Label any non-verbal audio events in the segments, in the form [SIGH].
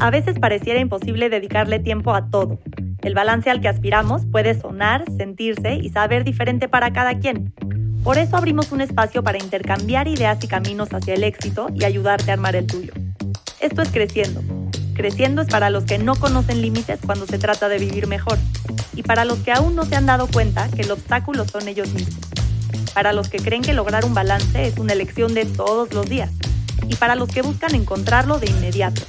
A veces pareciera imposible dedicarle tiempo a todo. El balance al que aspiramos puede sonar, sentirse y saber diferente para cada quien. Por eso abrimos un espacio para intercambiar ideas y caminos hacia el éxito y ayudarte a armar el tuyo. Esto es Creciendo. Creciendo es para los que no conocen límites cuando se trata de vivir mejor y para los que aún no se han dado cuenta que el obstáculo son ellos mismos. Para los que creen que lograr un balance es una elección de todos los días y para los que buscan encontrarlo de inmediato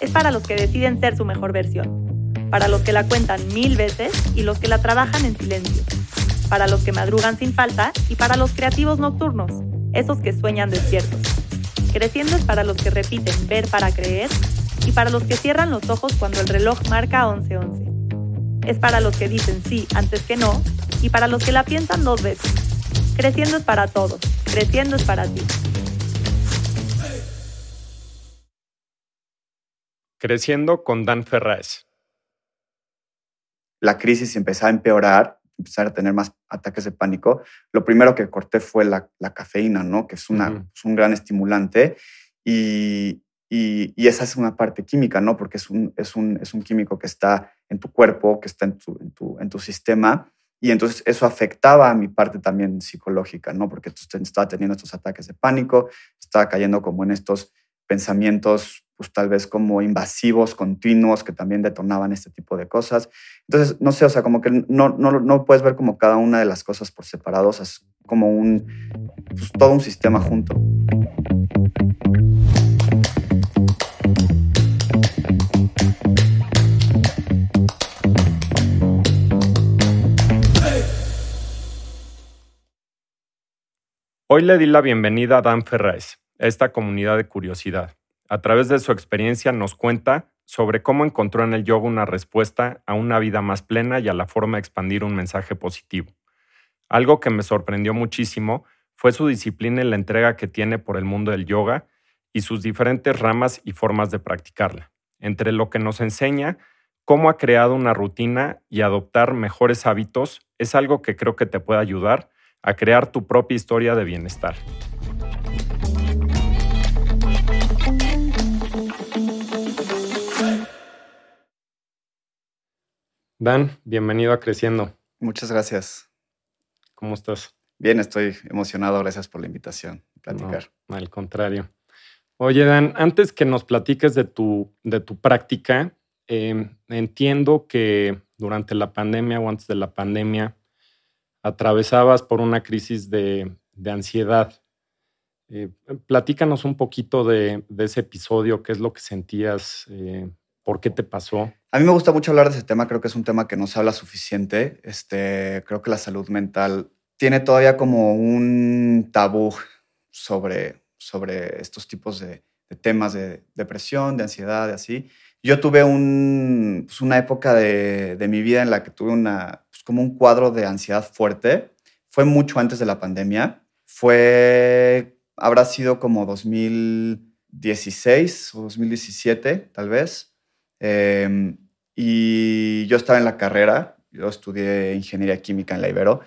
es para los que deciden ser su mejor versión, para los que la cuentan mil veces y los que la trabajan en silencio, para los que madrugan sin falta y para los creativos nocturnos, esos que sueñan despiertos. Creciendo es para los que repiten ver para creer y para los que cierran los ojos cuando el reloj marca 11:11. Es para los que dicen sí antes que no y para los que la piensan dos veces. Creciendo es para todos, creciendo es para ti. Creciendo con Dan Ferraz. La crisis empezó a empeorar, empezar a tener más ataques de pánico. Lo primero que corté fue la, cafeína, ¿no? Que es, una, un gran estimulante. Y, y, esa es una parte química, ¿no? Porque es un, es, un, es un químico que está en tu cuerpo, que está en tu, en tu, en tu sistema. Y entonces eso afectaba a mi parte también psicológica, ¿no? Porque estaba teniendo estos ataques de pánico, estaba cayendo como en estos pensamientos pues tal vez como invasivos, continuos, que también detonaban este tipo de cosas. Entonces, no sé, o sea, como que no, no, no puedes ver como cada una de las cosas por separados, es como un, pues, todo un sistema junto. Hoy le di la bienvenida a Dan Ferraz, a esta comunidad de curiosidad. A través de su experiencia nos cuenta sobre cómo encontró en el yoga una respuesta a una vida más plena y a la forma de expandir un mensaje positivo. Algo que me sorprendió muchísimo fue su disciplina y la entrega que tiene por el mundo del yoga y sus diferentes ramas y formas de practicarla. Entre lo que nos enseña, cómo ha creado una rutina y adoptar mejores hábitos es algo que creo que te puede ayudar a crear tu propia historia de bienestar. Dan, bienvenido a Creciendo. Muchas gracias. ¿Cómo estás? Bien, estoy emocionado. Gracias por la invitación. Platicar. al contrario. Oye, Dan, antes que nos platiques de tu, de tu práctica, em, entiendo que durante la pandemia o antes de la pandemia atravesabas por una crisis de, ansiedad. Eh, platícanos un poquito de, ese episodio, qué es lo que sentías, eh, por qué te pasó. A mí me gusta mucho hablar de ese tema, creo que es un tema que no se habla suficiente. Este, creo que la salud mental tiene todavía como un tabú sobre, sobre estos tipos de, temas de depresión, de ansiedad, de así. Yo tuve un, pues una época de, mi vida en la que tuve una, pues como un cuadro de ansiedad fuerte. Fue mucho antes de la pandemia. Fue, habrá sido como 2016 o 2017, tal vez. Em, y yo estaba en la carrera, yo estudié ingeniería química en la Ibero.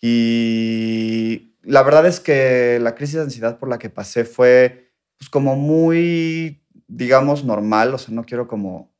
Y la verdad es que la crisis de ansiedad por la que pasé fue pues, como muy, digamos, normal. O sea, no quiero como,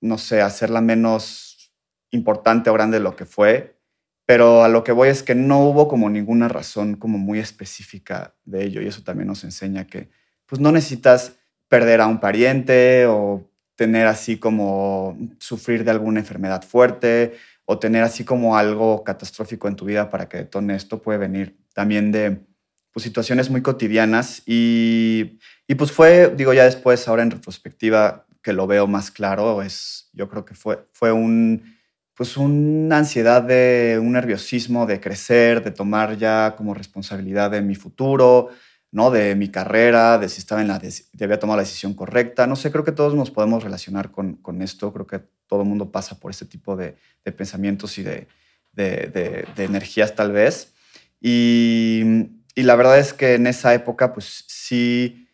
no sé, hacerla menos importante o grande de lo que fue. Pero a lo que voy es que no hubo como ninguna razón como muy específica de ello. Y eso también nos enseña que pues no necesitas perder a un pariente o tener así como sufrir de alguna enfermedad fuerte o tener así como algo catastrófico en tu vida para que detone esto puede venir también de pues, situaciones muy cotidianas. Y, y pues fue, digo ya después, ahora en retrospectiva que lo veo más claro, es, yo creo que fue, fue un, pues una ansiedad de un nerviosismo de crecer, de tomar ya como responsabilidad de mi futuro, ¿no? De mi carrera, de si estaba en la, de, había tomado la decisión correcta. No sé, creo que todos nos podemos relacionar con, con esto. Creo que todo el mundo pasa por este tipo de, de pensamientos y de, de, energías tal vez. Y, y, la verdad es que en esa época, pues sí,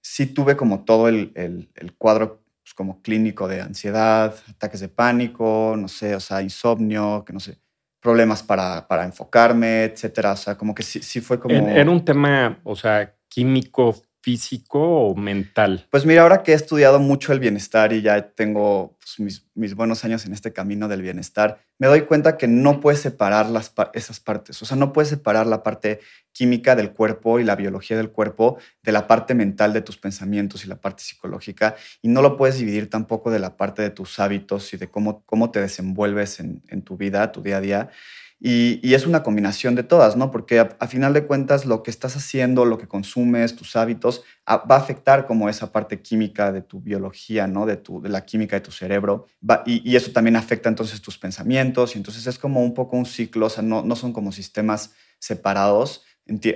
sí tuve como todo el, el, el cuadro pues, como clínico de ansiedad, ataques de pánico, no sé, o sea, insomnio, que no sé, problemas para, para enfocarme, etcétera. O sea, como que sí, sí fue como... Era un tema, o sea, químico, físico o mental? Pues mira, ahora que he estudiado mucho el bienestar y ya tengo pues, mis, buenos años en este camino del bienestar, me doy cuenta que no puedes separar las, esas partes. O sea, no puedes separar la parte química del cuerpo y la biología del cuerpo de la parte mental de tus pensamientos y la parte psicológica. Y no lo puedes dividir tampoco de la parte de tus hábitos y de cómo, cómo te desenvuelves en, en tu vida, tu día a día. Y, es una combinación de todas, ¿no? Porque a, final de cuentas lo que estás haciendo, lo que consumes, tus hábitos, va a afectar como esa parte química de tu biología, ¿no? De, tu, de la química de tu cerebro. y, eso también afecta entonces tus pensamientos. Y entonces es como un poco un ciclo, o sea, no, no son como sistemas separados.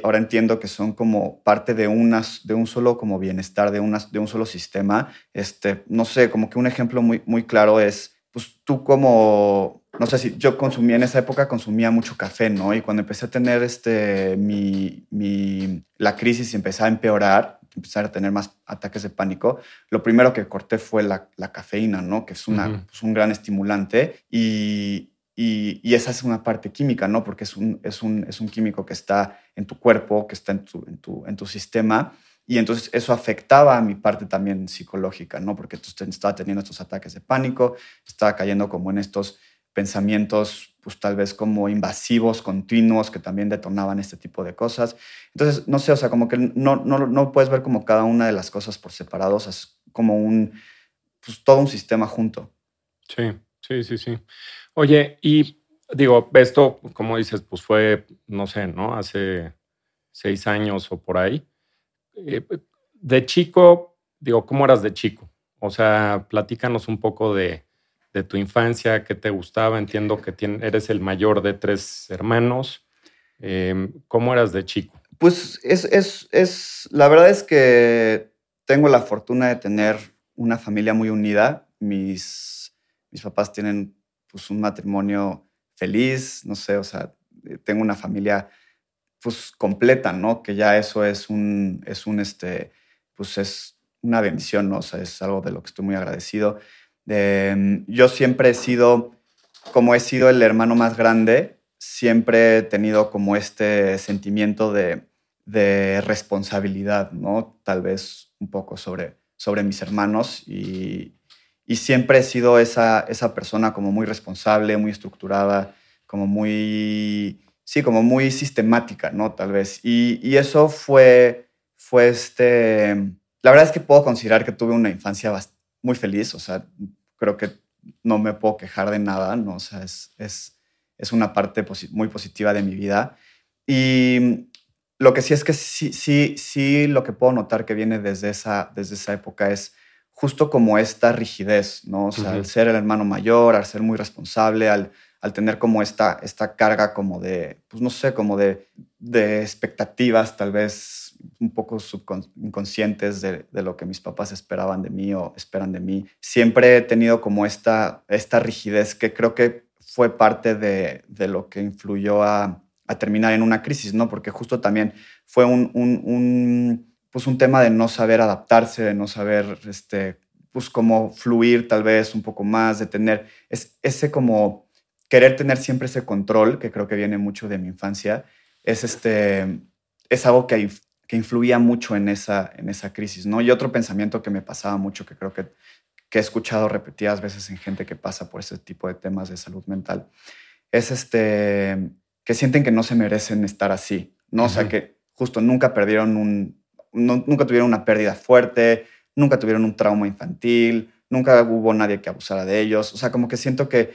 ahora entiendo que son como parte de, unas, de un solo como bienestar, de, unas, de un solo sistema. Este, no sé, como que un ejemplo muy, muy claro es, pues tú como no sé si yo consumía en esa época, consumía mucho café, ¿no? Y cuando empecé a tener este, mi, mi, la crisis y empecé a empeorar, empezar a tener más ataques de pánico, lo primero que corté fue la, la cafeína, ¿no? Que es una, pues, un gran estimulante y, y, y, esa es una parte química, ¿no? Porque es un, es, un, es un químico que está en tu cuerpo, que está en tu, en tu, en tu sistema. Y entonces eso afectaba a mi parte también psicológica, ¿no? Porque estaba teniendo estos ataques de pánico, estaba cayendo como en estos pensamientos, pues tal vez como invasivos, continuos, que también detonaban este tipo de cosas. Entonces, no sé, o sea, como que no, no, no puedes ver como cada una de las cosas por separados, es como un, pues todo un sistema junto. Sí, sí, sí, sí. Oye, y digo, esto, como dices, pues fue, no sé, ¿no? Hace seis años o por ahí. Eh, de chico, digo, ¿cómo eras de chico? O sea, platícanos un poco de, de tu infancia, qué te gustaba. Entiendo que eres el mayor de tres hermanos. Em, ¿Cómo eras de chico? Pues es, es, es, la verdad es que tengo la fortuna de tener una familia muy unida. Mis, mis papás tienen pues, un matrimonio feliz, no sé, o sea, tengo una familia pues completa, ¿no? Que ya eso es un, es un, este, pues es una bendición, ¿no? O sea, es algo de lo que estoy muy agradecido. Em, yo siempre he sido, como he sido el hermano más grande, siempre he tenido como este sentimiento de, responsabilidad, ¿no? Tal vez un poco sobre, sobre mis hermanos y, siempre he sido esa, esa persona como muy responsable, muy estructurada, como muy, sí, como muy sistemática, ¿no? Tal vez. Y, y eso fue, fue este, la verdad es que puedo considerar que tuve una infancia muy feliz, o sea, creo que no me puedo quejar de nada, ¿no? O sea, es, es, es una parte muy positiva de mi vida. Y lo que sí es que sí, sí, sí, lo que puedo notar que viene desde esa, desde esa época es justo como esta rigidez, ¿no? O sea, al ser el hermano mayor, al ser muy responsable, al al tener como esta, esta carga como de, pues no sé, como de, de expectativas tal vez un poco inconscientes de, de, lo que mis papás esperaban de mí o esperan de mí. Siempre he tenido como esta, esta rigidez que creo que fue parte de, de lo que influyó a, a, terminar en una crisis, ¿no? Porque justo también fue un, un, un, pues un tema de no saber adaptarse, de no saber, este, pues como fluir tal vez un poco más, de tener es, ese como querer tener siempre ese control, que creo que viene mucho de mi infancia, es, este, es algo que, que influía mucho en esa, en esa crisis, ¿no? Y otro pensamiento que me pasaba mucho, que creo que, que he escuchado repetidas veces en gente que pasa por ese tipo de temas de salud mental, es este, que sienten que no se merecen estar así, ¿no? O sea, que justo nunca perdieron un, nunca tuvieron una pérdida fuerte, nunca tuvieron un trauma infantil, nunca hubo nadie que abusara de ellos. O sea, como que siento que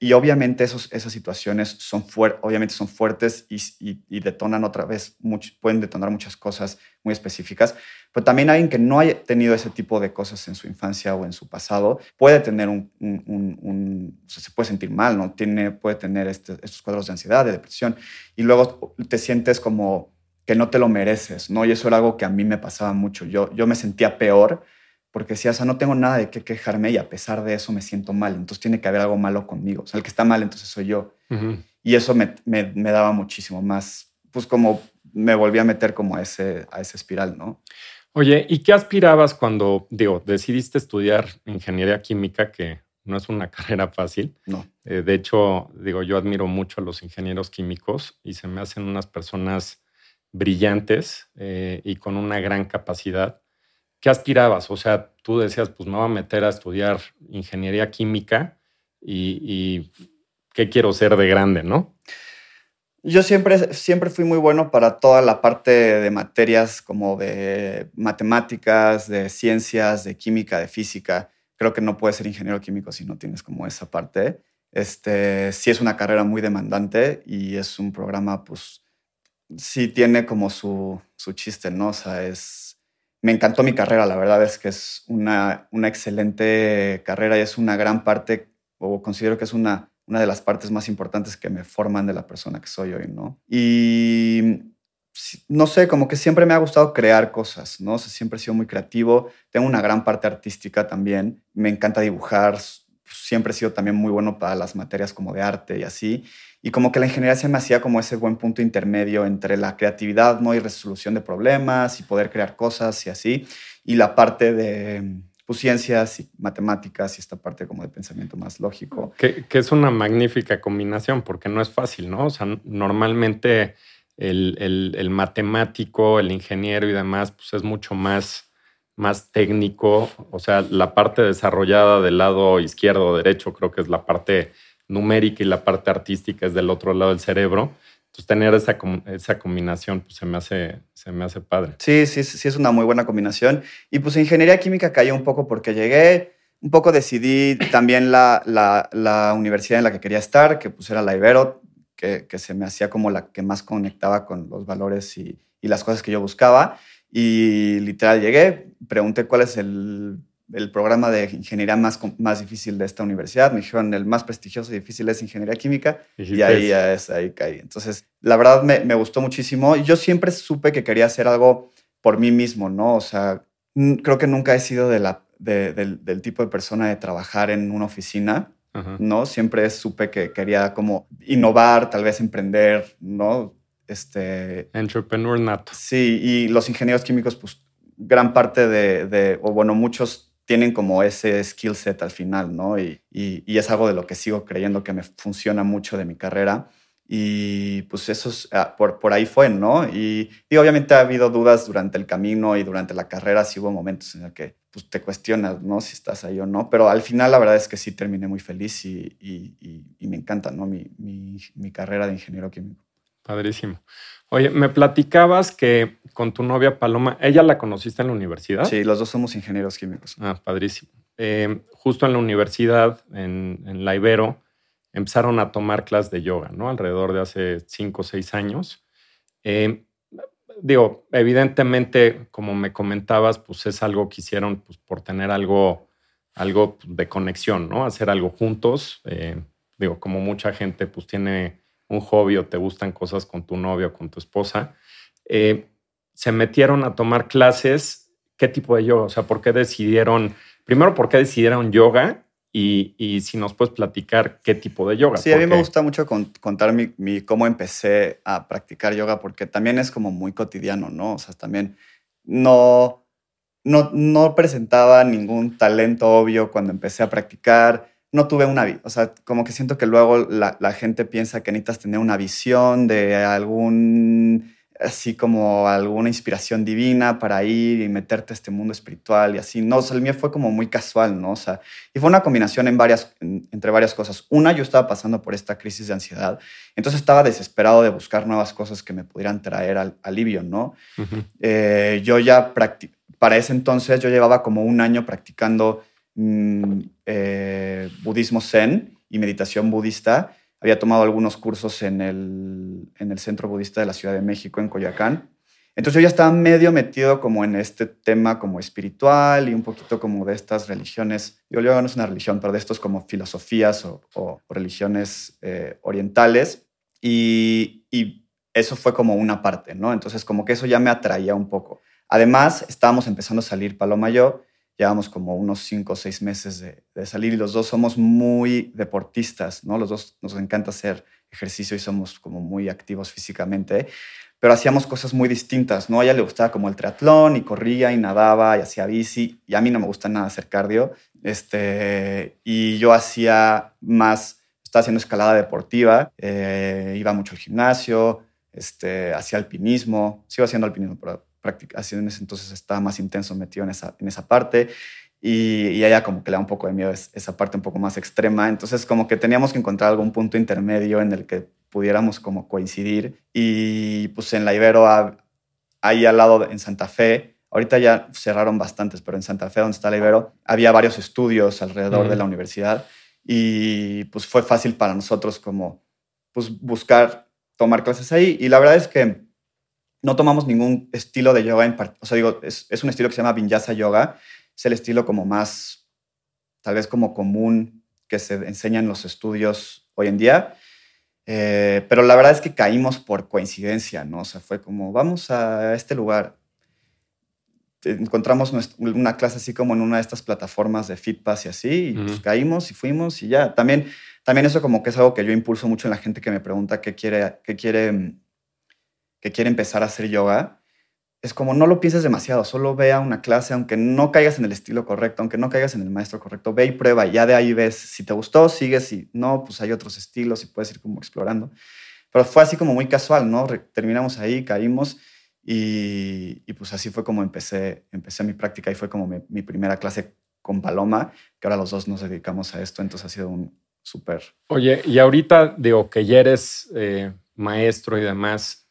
y obviamente esos, esas situaciones son, obviamente son fuertes y, detonan otra vez, pueden detonar muchas cosas muy específicas, pero también alguien que no haya tenido ese tipo de cosas en su infancia o en su pasado puede tener un, se puede sentir mal, ¿no? Tiene, puede tener este, estos cuadros de ansiedad, de depresión, y luego te sientes como que no te lo mereces, ¿no? Y eso era algo que a mí me pasaba mucho. Yo, yo me sentía peor porque decía, o sea, no tengo nada de qué quejarme y a pesar de eso me siento mal, entonces tiene que haber algo malo conmigo, o sea, el que está mal entonces soy yo. Y eso me, me, daba muchísimo más, pues como me volví a meter como a ese, a ese espiral, ¿no? Oye, ¿y qué aspirabas cuando, digo, decidiste estudiar ingeniería química, que no es una [LAUGHS] carrera fácil? No. Eh, de hecho, digo, yo admiro mucho a los ingenieros químicos y se me hacen unas personas brillantes eh, y con una gran capacidad. ¿Qué aspirabas? O sea, tú decías, pues me voy a meter a estudiar ingeniería química y, qué quiero ser de grande, ¿no? Yo siempre, siempre fui muy bueno para toda la parte de materias como de matemáticas, de ciencias, de química, de física. Creo que no puedes ser ingeniero químico si no tienes como esa parte. Este, sí es una carrera muy demandante y es un programa, pues, sí tiene como su, su chiste, ¿no? O sea, es... Me encantó mi carrera, la verdad es que es una, una excelente carrera y es una gran parte, o considero que es una una de las partes más importantes que me forman de la persona que soy hoy, ¿no? Y no sé, como que siempre me ha gustado crear cosas, ¿no? siempre he sido muy creativo, tengo una gran parte artística también, me encanta dibujar, siempre he sido también muy bueno para las materias como de arte y así, y como que la ingeniería se me hacía como ese buen punto intermedio entre la creatividad, ¿no? Y resolución de problemas y poder crear cosas y así, y la parte de pues, ciencias y matemáticas y esta parte como de pensamiento más lógico. Que, es una magnífica combinación porque no es fácil, ¿no? O sea, normalmente el, matemático, el ingeniero y demás, pues es mucho más, más técnico. O sea, la parte desarrollada del lado izquierdo o derecho creo que es la parte numérica y la parte artística es del otro lado del cerebro. Entonces, tener esa, esa combinación pues, se, me hace, se me hace padre. Sí, sí, sí, es una muy buena combinación. Y pues ingeniería química cayó un poco porque llegué, un poco decidí también la, la, la universidad en la que quería estar, que pues era la Ibero, que, que, se me hacía como la que más conectaba con los valores y, y las cosas que yo buscaba. Y literal llegué, pregunté cuál es el el programa de ingeniería más, más difícil de esta universidad. Me dijeron, el más prestigioso y difícil es ingeniería química. Y, ahí, es, ahí caí. Entonces, la verdad me, me, gustó muchísimo. Yo siempre supe que quería hacer algo por mí mismo, ¿no? O sea, creo que nunca he sido de la, del, del, tipo de persona de trabajar en una oficina, ¿no? Siempre supe que quería como innovar, tal vez emprender, ¿no? Este... Entrepreneur nato. Sí, y los ingenieros químicos, pues gran parte de, de, o bueno, muchos tienen como ese skill set al final, ¿no? Y, y, es algo de lo que sigo creyendo que me funciona mucho de mi carrera. Y pues eso es, ah, por, por ahí fue, ¿no? Y, y, obviamente ha habido dudas durante el camino y durante la carrera, sí hubo momentos en el que pues, te cuestionas, ¿no? Si estás ahí o no, pero al final la verdad es que sí terminé muy feliz y, y me encanta, ¿no? Mi, mi, mi carrera de ingeniero químico. Padrísimo. Oye, me platicabas que con tu novia Paloma, ¿ella la conociste en la universidad? Sí, los dos somos ingenieros químicos. Ah, padrísimo. Eh, justo en la universidad, en, la Ibero, empezaron a tomar clases de yoga, ¿no? Alrededor de hace cinco o seis años. Eh, digo, evidentemente, como me comentabas, pues es algo que hicieron pues, por tener algo, algo de conexión, ¿no? Hacer algo juntos. Eh, digo, como mucha gente, pues tiene un hobby o te gustan cosas con tu novio o con tu esposa, eh, se metieron a tomar clases. ¿Qué tipo de yoga? O sea, ¿por qué decidieron, primero, por qué decidieron yoga? Y, si nos puedes platicar qué tipo de yoga. Sí, a mí me gusta mucho contar mi, cómo empecé a practicar yoga porque también es como muy cotidiano, ¿no? O sea, también no, no, no presentaba ningún talento obvio cuando empecé a practicar no tuve una, o sea, como que siento que luego la, gente piensa que necesitas tener una visión de algún, así como alguna inspiración divina para ir y meterte a este mundo espiritual y así. No, o sea, el mío fue como muy casual, ¿no? O sea, y fue una combinación en varias, entre varias cosas. Una, yo estaba pasando por esta crisis de ansiedad, entonces estaba desesperado de buscar nuevas cosas que me pudieran traer al, alivio, ¿no? Eh, yo ya, para ese entonces, yo llevaba como un año practicando Mm, eh, budismo zen y meditación budista. Había tomado algunos cursos en el, en el Centro Budista de la Ciudad de México, en Coyoacán. Entonces yo ya estaba medio metido como en este tema como espiritual y un poquito como de estas religiones, yo luego no es una religión, pero de estos como filosofías o, religiones eh, orientales. Y, eso fue como una parte, ¿no? Entonces como que eso ya me atraía un poco. Además, estábamos empezando a salir Paloma y llevamos como unos cinco o seis meses de, salir y los dos somos muy deportistas, ¿no? Los dos nos encanta hacer ejercicio y somos como muy activos físicamente, pero hacíamos cosas muy distintas, ¿no? A ella le gustaba como el triatlón y corría y nadaba y hacía bici y a mí no me gusta nada hacer cardio, este, y yo hacía más, estaba haciendo escalada deportiva, eh, iba mucho al gimnasio, este, hacía alpinismo, sigo haciendo alpinismo, pero así en ese entonces estaba más intenso metido en esa, en esa parte. Y, y ella como que le da un poco de miedo esa parte un poco más extrema. Entonces como que teníamos que encontrar algún punto intermedio en el que pudiéramos como coincidir. Y pues en la Ibero, ahí al lado en Santa Fe, ahorita ya cerraron bastantes, pero en Santa Fe, donde está la Ibero, había varios estudios alrededor de la universidad y pues fue fácil para nosotros como pues buscar tomar clases ahí. Y la verdad es que no tomamos ningún estilo de yoga en O sea, digo, es, es, un estilo que se llama Vinyasa Yoga. Es el estilo como más, tal vez como común que se enseña en los estudios hoy en día. Eh, pero la verdad es que caímos por coincidencia, ¿no? O sea, fue como, vamos a este lugar. Encontramos una clase así como en una de estas plataformas de Fitpass y así, y pues caímos y fuimos y ya. También, también eso como que es algo que yo impulso mucho en la gente que me pregunta qué quiere, qué quiere mm, que quiere empezar a hacer yoga, es como no lo pienses demasiado, solo ve a una clase, aunque no caigas en el estilo correcto, aunque no caigas en el maestro correcto, ve y prueba, y ya de ahí ves si te gustó, sigues, si no, pues hay otros estilos y puedes ir como explorando. Pero fue así como muy casual, ¿no? Terminamos ahí, caímos y, pues así fue como empecé, empecé mi práctica y fue como mi, primera clase con Paloma, que ahora los dos nos dedicamos a esto, entonces ha sido un súper... Oye, y ahorita digo que ya eres eh, maestro y demás,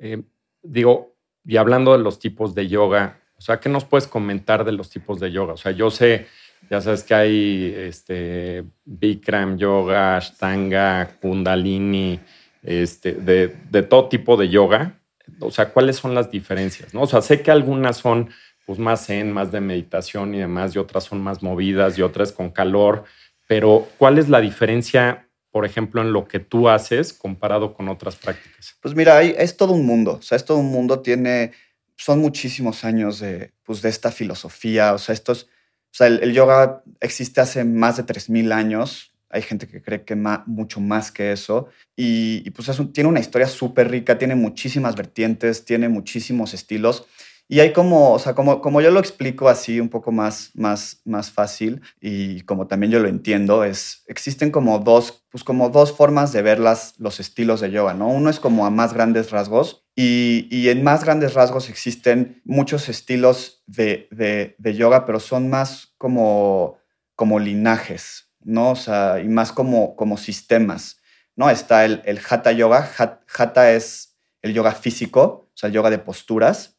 eh, digo, y hablando de los tipos de yoga, o sea, ¿qué nos puedes comentar de los tipos de yoga? O sea, yo sé, ya sabes que hay este, Bikram yoga, Ashtanga, Kundalini, este, de, todo tipo de yoga. O sea, ¿cuáles son las diferencias? ¿no? O sea, sé que algunas son pues, más zen, más de meditación y demás, y otras son más movidas y otras con calor. Pero, ¿cuál es la diferencia por ejemplo, en lo que tú haces comparado con otras prácticas? Pues mira, es todo un mundo, o sea, es todo un mundo, tiene, son muchísimos años de, pues, de esta filosofía, o sea, estos, o sea, el, yoga existe hace más de 3.000 años, hay gente que cree que mucho más que eso, y, pues tiene una historia súper rica, tiene muchísimas vertientes, tiene muchísimos estilos, y hay como, o sea, como, como yo lo explico así un poco más, más, más fácil y como también yo lo entiendo, es, existen como dos, pues como dos formas de ver las, los estilos de yoga, ¿no? Uno es como a más grandes rasgos y, y en más grandes rasgos existen muchos estilos de, de, de, yoga, pero son más como, como linajes, ¿no? O sea, y más como, como sistemas, ¿no? Está el, el Hatha Yoga. Hatha es el yoga físico, o sea, el yoga de posturas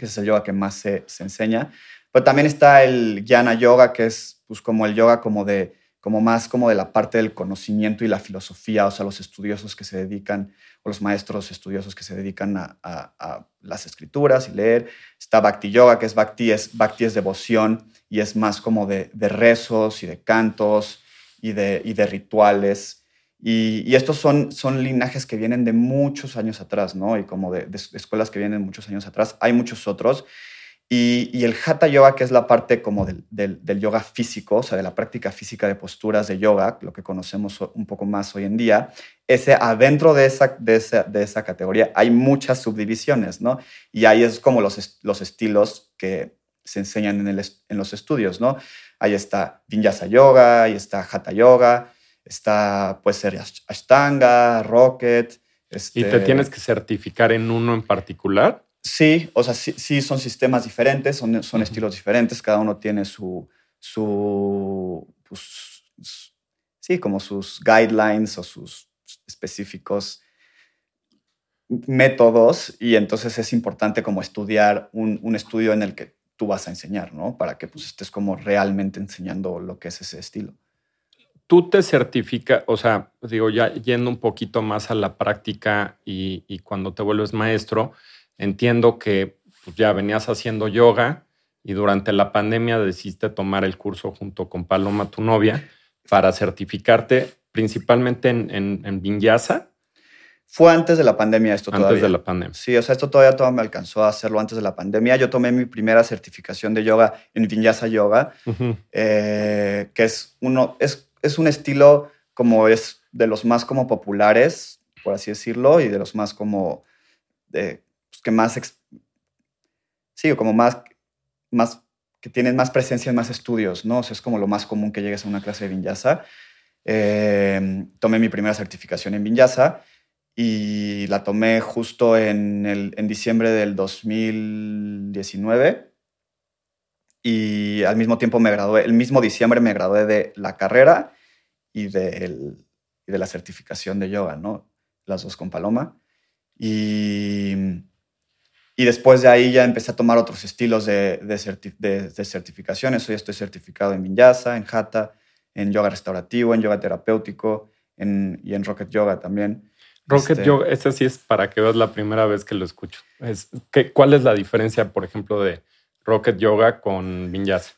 que es el yoga que más se, enseña. Pero también está el Jnana Yoga, que es pues, como el yoga como de como más como de la parte del conocimiento y la filosofía, o sea, los estudiosos que se dedican, o los maestros estudiosos que se dedican a, las escrituras y leer. Está Bhakti Yoga, que es Bhakti, es, Bhakti es devoción y es más como de, rezos y de cantos y de, y de rituales. Y, estos son, son linajes que vienen de muchos años atrás, ¿no? Y como de, escuelas que vienen muchos años atrás. Hay muchos otros. Y, el Hatha Yoga, que es la parte como del, del, yoga físico, o sea, de la práctica física de posturas de yoga, lo que conocemos un poco más hoy en día, ese adentro de esa, de esa, de esa categoría hay muchas subdivisiones, ¿no? Y ahí es como los, los estilos que se enseñan en, el, en los estudios, ¿no? Ahí está Vinyasa Yoga, ahí está Hatha Yoga, Está, puede ser Ashtanga, Rocket. ¿Y te tienes que certificar en uno en particular? Sí, o sea, sí, son sistemas diferentes, son, son estilos diferentes, cada uno tiene su, su pues, sí, como sus guidelines o sus específicos métodos y entonces es importante como estudiar un, un, estudio en el que tú vas a enseñar, ¿no? Para que pues estés como realmente enseñando lo que es ese estilo tú te certificas, o sea, digo, ya yendo un poquito más a la práctica y, cuando te vuelves maestro, entiendo que pues, ya venías haciendo yoga y durante la pandemia decidiste tomar el curso junto con Paloma, tu novia, para certificarte principalmente en, en, Vinyasa. Fue antes de la pandemia esto todavía. Antes de la pandemia. Sí, o sea, esto todavía, todavía me alcanzó a hacerlo antes de la pandemia. Yo tomé mi primera certificación de yoga en Vinyasa Yoga, eh, que es uno, es es un estilo como es de los más como populares, por así decirlo, y de los más como, de, pues que más, sí, como más, más, que tienen más presencia en más estudios, ¿no? O es como lo más común que llegues a una clase de vinyasa. Em, tomé mi primera certificación en vinyasa y la tomé justo en, el, en diciembre del 2019 y al mismo tiempo me gradué, el mismo diciembre me gradué de la carrera y de, de la certificación de yoga, ¿no? Las dos con Paloma. Y, y después de ahí ya empecé a tomar otros estilos de, de, de, certificaciones. Hoy estoy certificado en Vinyasa, en Hatha, en yoga restaurativo, en yoga terapéutico en, y en Rocket Yoga también. Rocket este, Yoga, ese sí es para que veas la primera vez que lo escucho. Es, ¿qué, ¿Cuál es la diferencia, por ejemplo, de Rocket Yoga con Vinyasa?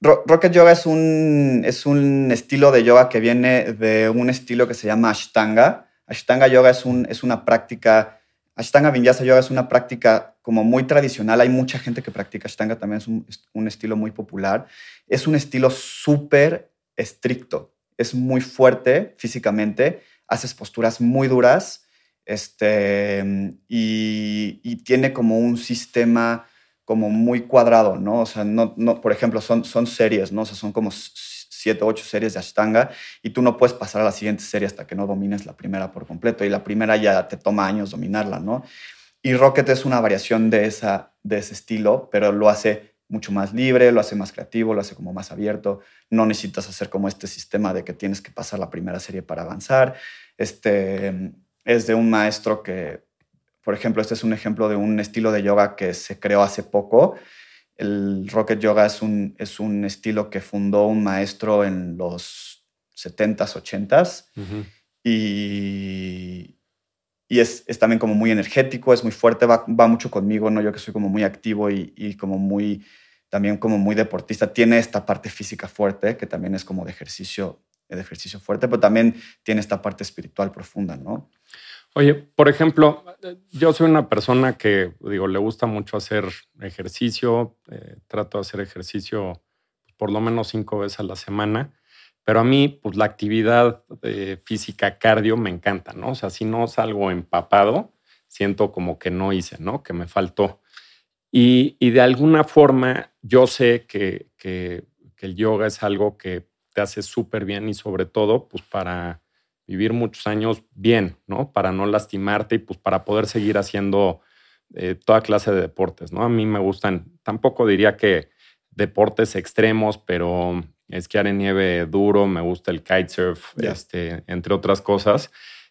Rocket Yoga es un, es un estilo de yoga que viene de un estilo que se llama Ashtanga. Ashtanga Yoga es, un, es una práctica, Ashtanga Vinyasa Yoga es una práctica como muy tradicional. Hay mucha gente que practica Ashtanga, también es un, un estilo muy popular. Es un estilo súper estricto, es muy fuerte físicamente, haces posturas muy duras este, y, y tiene como un sistema como muy cuadrado, ¿no? O sea, no, no, por ejemplo, son, son series, ¿no? O sea, son como siete ocho series de Ashtanga y tú no puedes pasar a la siguiente serie hasta que no domines la primera por completo y la primera ya te toma años dominarla, ¿no? Y Rocket es una variación de, esa, de ese estilo, pero lo hace mucho más libre, lo hace más creativo, lo hace como más abierto. No necesitas hacer como este sistema de que tienes que pasar la primera serie para avanzar. Este es de un maestro que por ejemplo, este es un ejemplo de un estilo de yoga que se creó hace poco. El Rocket Yoga es un, es un estilo que fundó un maestro en los 70s, 80s. Y, y es, es, también como muy energético, es muy fuerte, va, va, mucho conmigo, ¿no? Yo que soy como muy activo y, y, como muy, también como muy deportista, tiene esta parte física fuerte, que también es como de ejercicio, de ejercicio fuerte, pero también tiene esta parte espiritual profunda, ¿no? Oye, por ejemplo, yo soy una persona que, digo, le gusta mucho hacer ejercicio, eh, trato de hacer ejercicio por lo menos cinco veces a la semana, pero a mí, pues la actividad eh, física cardio me encanta, ¿no? O sea, si no salgo empapado, siento como que no hice, ¿no? Que me faltó. Y, y de alguna forma yo sé que, que, que el yoga es algo que te hace súper bien y sobre todo, pues para vivir muchos años bien, ¿no? Para no lastimarte y pues para poder seguir haciendo eh, toda clase de deportes, ¿no? A mí me gustan, tampoco diría que deportes extremos, pero esquiar en nieve duro, me gusta el kitesurf, este, entre otras cosas.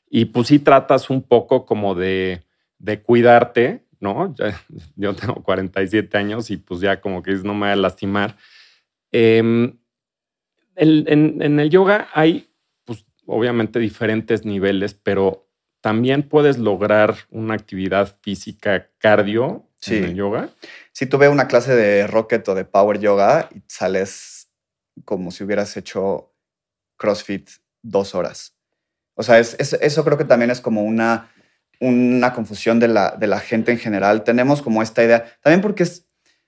Y pues sí tratas un poco como de, de cuidarte, ¿no? yo tengo 47 años y pues ya como que no me voy a lastimar. Em, en, en el yoga hay obviamente diferentes niveles, pero también puedes lograr una actividad física cardio en el yoga. Si tú ves una clase de rocket o de power yoga y sales como si hubieras hecho CrossFit dos horas. O sea, es, eso creo que también es como una, una confusión de la, de la gente en general. Tenemos como esta idea, también porque es,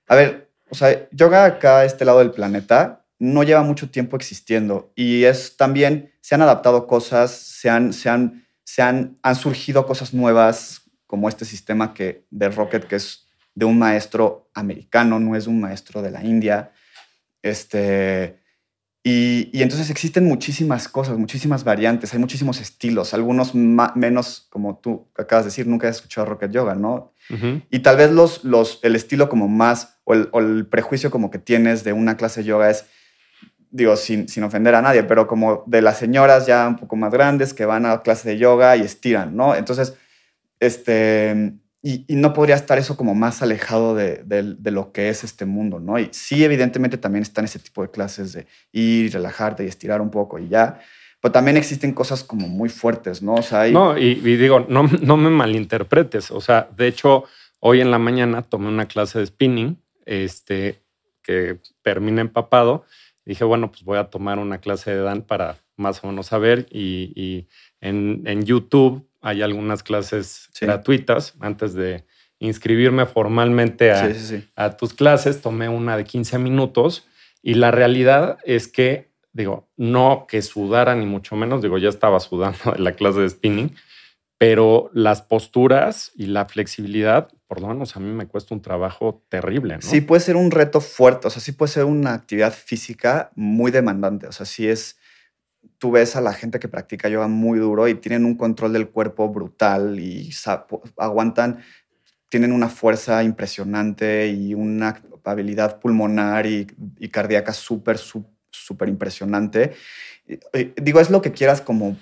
a ver, o sea, yoga acá a este lado del planeta no lleva mucho tiempo existiendo y es también, se han adaptado cosas, se han, se han, se han, han surgido cosas nuevas como este sistema que, de Rocket que es de un maestro americano, no es un maestro de la India. Este, y, y, entonces existen muchísimas cosas, muchísimas variantes, hay muchísimos estilos, algunos menos, como tú acabas de decir, nunca has escuchado Rocket Yoga, ¿no? Y tal vez los, los, el estilo como más, o el, o el, prejuicio como que tienes de una clase de yoga es, digo, sin, sin, ofender a nadie, pero como de las señoras ya un poco más grandes que van a clase de yoga y estiran, ¿no? Entonces, este, y, no podría estar eso como más alejado de, de, de, lo que es este mundo, ¿no? Y sí, evidentemente también están ese tipo de clases de ir, relajarte y estirar un poco y ya, pero también existen cosas como muy fuertes, ¿no? O sea, hay... No, y, y digo, no, no me malinterpretes, o sea, de hecho, hoy en la mañana tomé una clase de spinning, este, que termina empapado, dije, bueno, pues voy a tomar una clase de Dan para más o menos saber. Y, y en, en, YouTube hay algunas clases sí. gratuitas. Antes de inscribirme formalmente a, sí, sí, a, tus clases, tomé una de 15 minutos. Y la realidad es que, digo, no que sudara ni mucho menos, digo, ya estaba sudando [LAUGHS] de la clase de spinning, pero las posturas y la flexibilidad, por lo menos a mí me cuesta un trabajo terrible. Sí, puede ser un reto fuerte, o sea, sí puede ser una actividad física muy demandante, o sea, sí es, tú ves a la gente que practica yoga muy duro y tienen un control del cuerpo brutal y aguantan, tienen una fuerza impresionante y una habilidad pulmonar y, cardíaca súper, súper impresionante. Digo, es lo que quieras como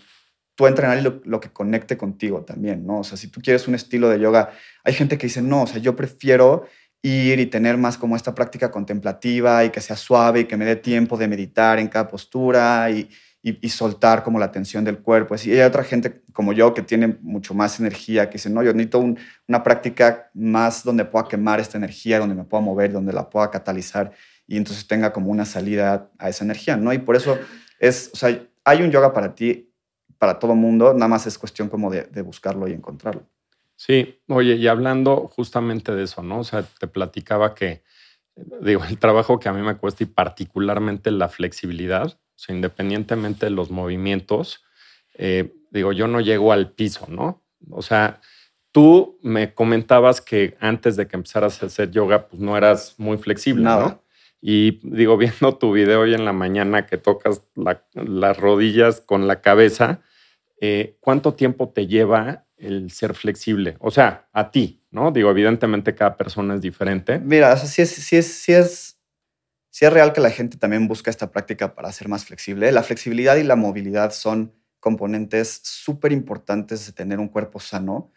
tú entrenar y lo, que conecte contigo también, ¿no? O sea, si tú quieres un estilo de yoga, hay gente que dice, no, o sea, yo prefiero ir y tener más como esta práctica contemplativa y que sea suave y que me dé tiempo de meditar en cada postura y, y, soltar como la tensión del cuerpo. Y hay otra gente como yo que tiene mucho más energía, que dice, no, yo necesito una práctica más donde pueda quemar esta energía, donde me pueda mover, donde la pueda catalizar y entonces tenga como una salida a esa energía, ¿no? Y por eso es, o sea, hay un yoga para ti, para todo mundo, nada más es cuestión como de, de buscarlo y encontrarlo. Sí, oye, y hablando justamente de eso, ¿no? O sea, te platicaba que, digo, el trabajo que a mí me cuesta y particularmente la flexibilidad, o sea, independientemente de los movimientos, eh, digo, yo no llego al piso, ¿no? O sea, tú me comentabas que antes de que empezaras a hacer yoga, pues no eras muy flexible, ¿no? Y digo, [LAUGHS] viendo tu video hoy en la mañana que tocas las rodillas con la cabeza, eh, ¿cuánto tiempo te lleva el ser flexible? O sea, a ti, ¿no? Digo, evidentemente cada persona es diferente. Mira, sí, es, sí, es, sí, es, sí es real que la gente también busca esta práctica para ser más flexible. La flexibilidad y la movilidad son componentes súper importantes de tener un cuerpo sano.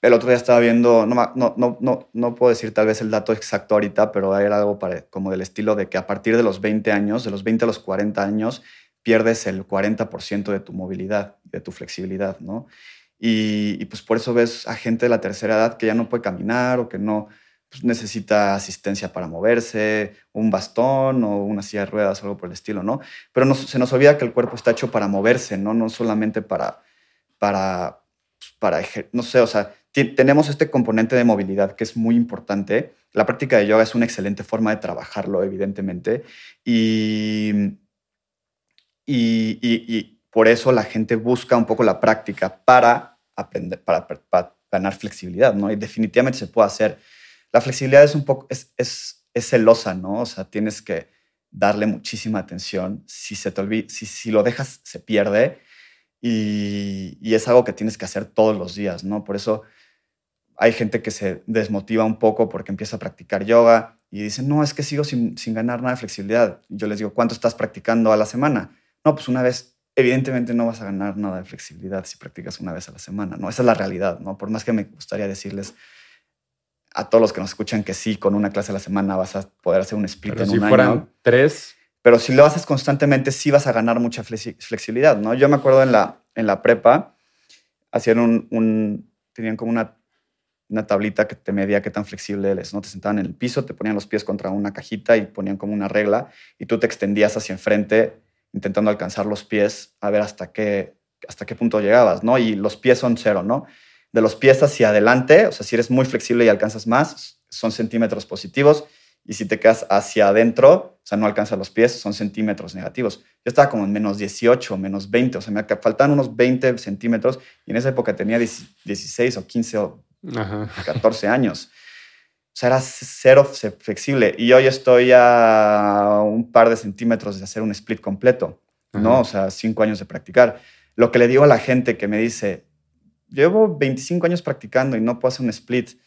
El otro día estaba viendo, no, no, no, no, puedo decir tal vez el dato exacto ahorita, pero era algo como del estilo de que a partir de los 20 años, de los 20 a los 40 años, pierdes el 40% de tu movilidad, de tu flexibilidad, ¿no? Y, pues por eso ves a gente de la tercera edad que ya no puede caminar o que no pues necesita asistencia para moverse, un bastón o una silla de ruedas algo por el estilo, ¿no? Pero se nos olvida que el cuerpo está hecho para moverse, ¿no? No solamente para, para, pues, para no sé, o sea, tenemos este componente de movilidad que es muy importante. La práctica de yoga es una excelente forma de trabajarlo, evidentemente. Y y, por eso la gente busca un poco la práctica para aprender, para, ganar flexibilidad, ¿no? Y definitivamente se puede hacer. La flexibilidad es un poco, es, es, es celosa, ¿no? O sea, tienes que darle muchísima atención. Si, se te olvida, si, si lo dejas, se pierde. Y, y, es algo que tienes que hacer todos los días, ¿no? Por eso hay gente que se desmotiva un poco porque empieza a practicar yoga y dice, no, es que sigo sin, sin ganar nada de flexibilidad. yo les digo, ¿cuánto estás practicando a la semana? No, pues una vez, evidentemente no vas a ganar nada de flexibilidad si practicas una vez a la semana, ¿no? Esa es la realidad, ¿no? Por más que me gustaría decirles a todos los que nos escuchan que sí, con una clase a la semana vas a poder hacer un split en si un fueran tres. Pero si lo haces constantemente, sí vas a ganar mucha flexibilidad, ¿no? Yo me acuerdo en la, en la prepa, hacían un, tenían como una, una tablita que te medía qué tan flexible eres, ¿no? Te sentaban en el piso, te ponían los pies contra una cajita y ponían como una regla y tú te extendías hacia enfrente intentando alcanzar los pies a ver hasta qué, hasta qué punto llegabas, ¿no? Y los pies son cero, ¿no? De los pies hacia adelante, o sea, si eres muy flexible y alcanzas más, son centímetros positivos. Y si te quedas hacia adentro, o sea, no alcanzas los pies, son centímetros negativos. Yo estaba como en menos 18, menos 20, o sea, me faltaban unos 20 centímetros y en esa época tenía 16 o 15 o 14 años. O sea, era cero flexible. Y hoy estoy a un par de centímetros de hacer un split completo, ¿no? O sea, cinco años de practicar. Lo que le digo a la gente que me dice, llevo 25 años practicando y no puedo hacer un split,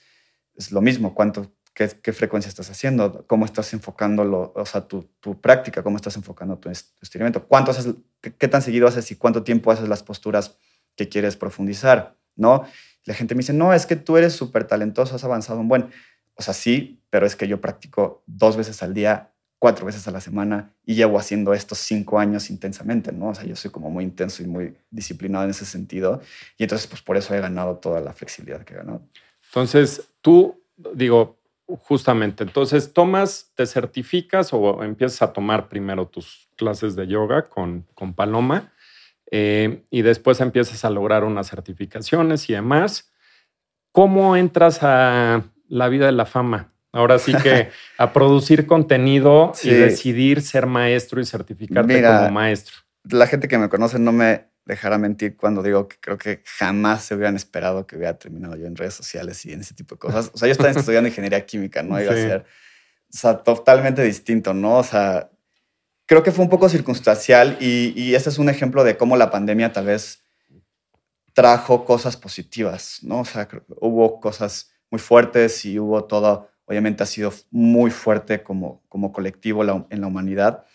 es lo mismo. ¿Cuánto, qué, frecuencia estás haciendo? ¿Cómo estás enfocando o sea, tu, tu, práctica? ¿Cómo estás enfocando tu, estiramiento? ¿Cuánto haces, qué, tan seguido haces y cuánto tiempo haces las posturas que quieres profundizar? ¿No? La gente me dice, no, es que tú eres súper talentoso, has avanzado un buen o sea, sí, pero es que yo practico dos veces al día, cuatro veces a la semana y llevo haciendo estos cinco años intensamente, ¿no? O sea, yo soy como muy intenso y muy disciplinado en ese sentido. Y entonces, pues por eso he ganado toda la flexibilidad que he ganado. Entonces, tú, digo, justamente, entonces tomas, te certificas o empiezas a tomar primero tus clases de yoga con, con Paloma eh, y después empiezas a lograr unas certificaciones y demás. ¿Cómo entras a la vida de la fama. Ahora sí que [LAUGHS] a producir contenido y decidir ser maestro y certificarte como maestro. La gente que me conoce no me dejará mentir cuando digo que creo que jamás se hubieran esperado que hubiera terminado yo en redes sociales y en ese tipo de cosas. O sea, yo estaba estudiando ingeniería química, no [LAUGHS] iba a ser, o sea, totalmente distinto, ¿no? O sea, creo que fue un poco circunstancial y, y este es un ejemplo de cómo la pandemia tal vez trajo cosas positivas, ¿no? O sea, hubo cosas muy fuertes y hubo todo, obviamente ha sido muy fuerte como, como colectivo en la humanidad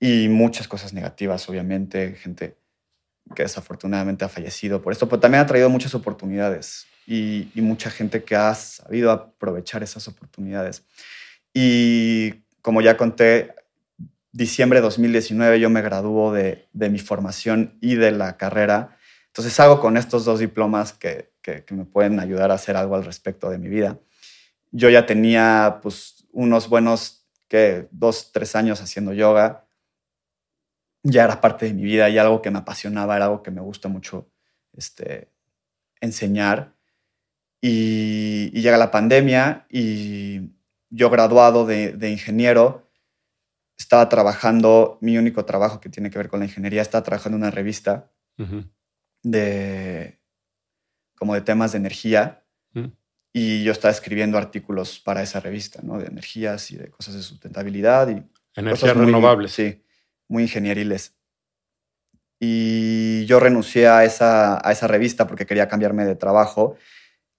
y muchas cosas negativas, obviamente, gente que desafortunadamente ha fallecido por esto, pero también ha traído muchas oportunidades y, y mucha gente que ha sabido aprovechar esas oportunidades. Y como ya conté, diciembre de 2019 yo me graduó de, de mi formación y de la carrera. Entonces hago con estos dos diplomas que, que, que, me pueden ayudar a hacer algo al respecto de mi vida. Yo ya tenía pues unos buenos, que dos, tres años haciendo yoga. Ya era parte de mi vida y algo que me apasionaba, era algo que me gusta mucho este, enseñar. Y, y llega la pandemia y yo graduado de, de ingeniero, estaba trabajando, mi único trabajo que tiene que ver con la ingeniería, estaba trabajando en una revista uh -huh. de como de temas de energía -huh. y yo estaba escribiendo artículos para esa revista, ¿no? De energías y de cosas de sustentabilidad y energías renovables. Sí, muy ingenieriles. Y yo renuncié a esa, a esa revista porque quería cambiarme de trabajo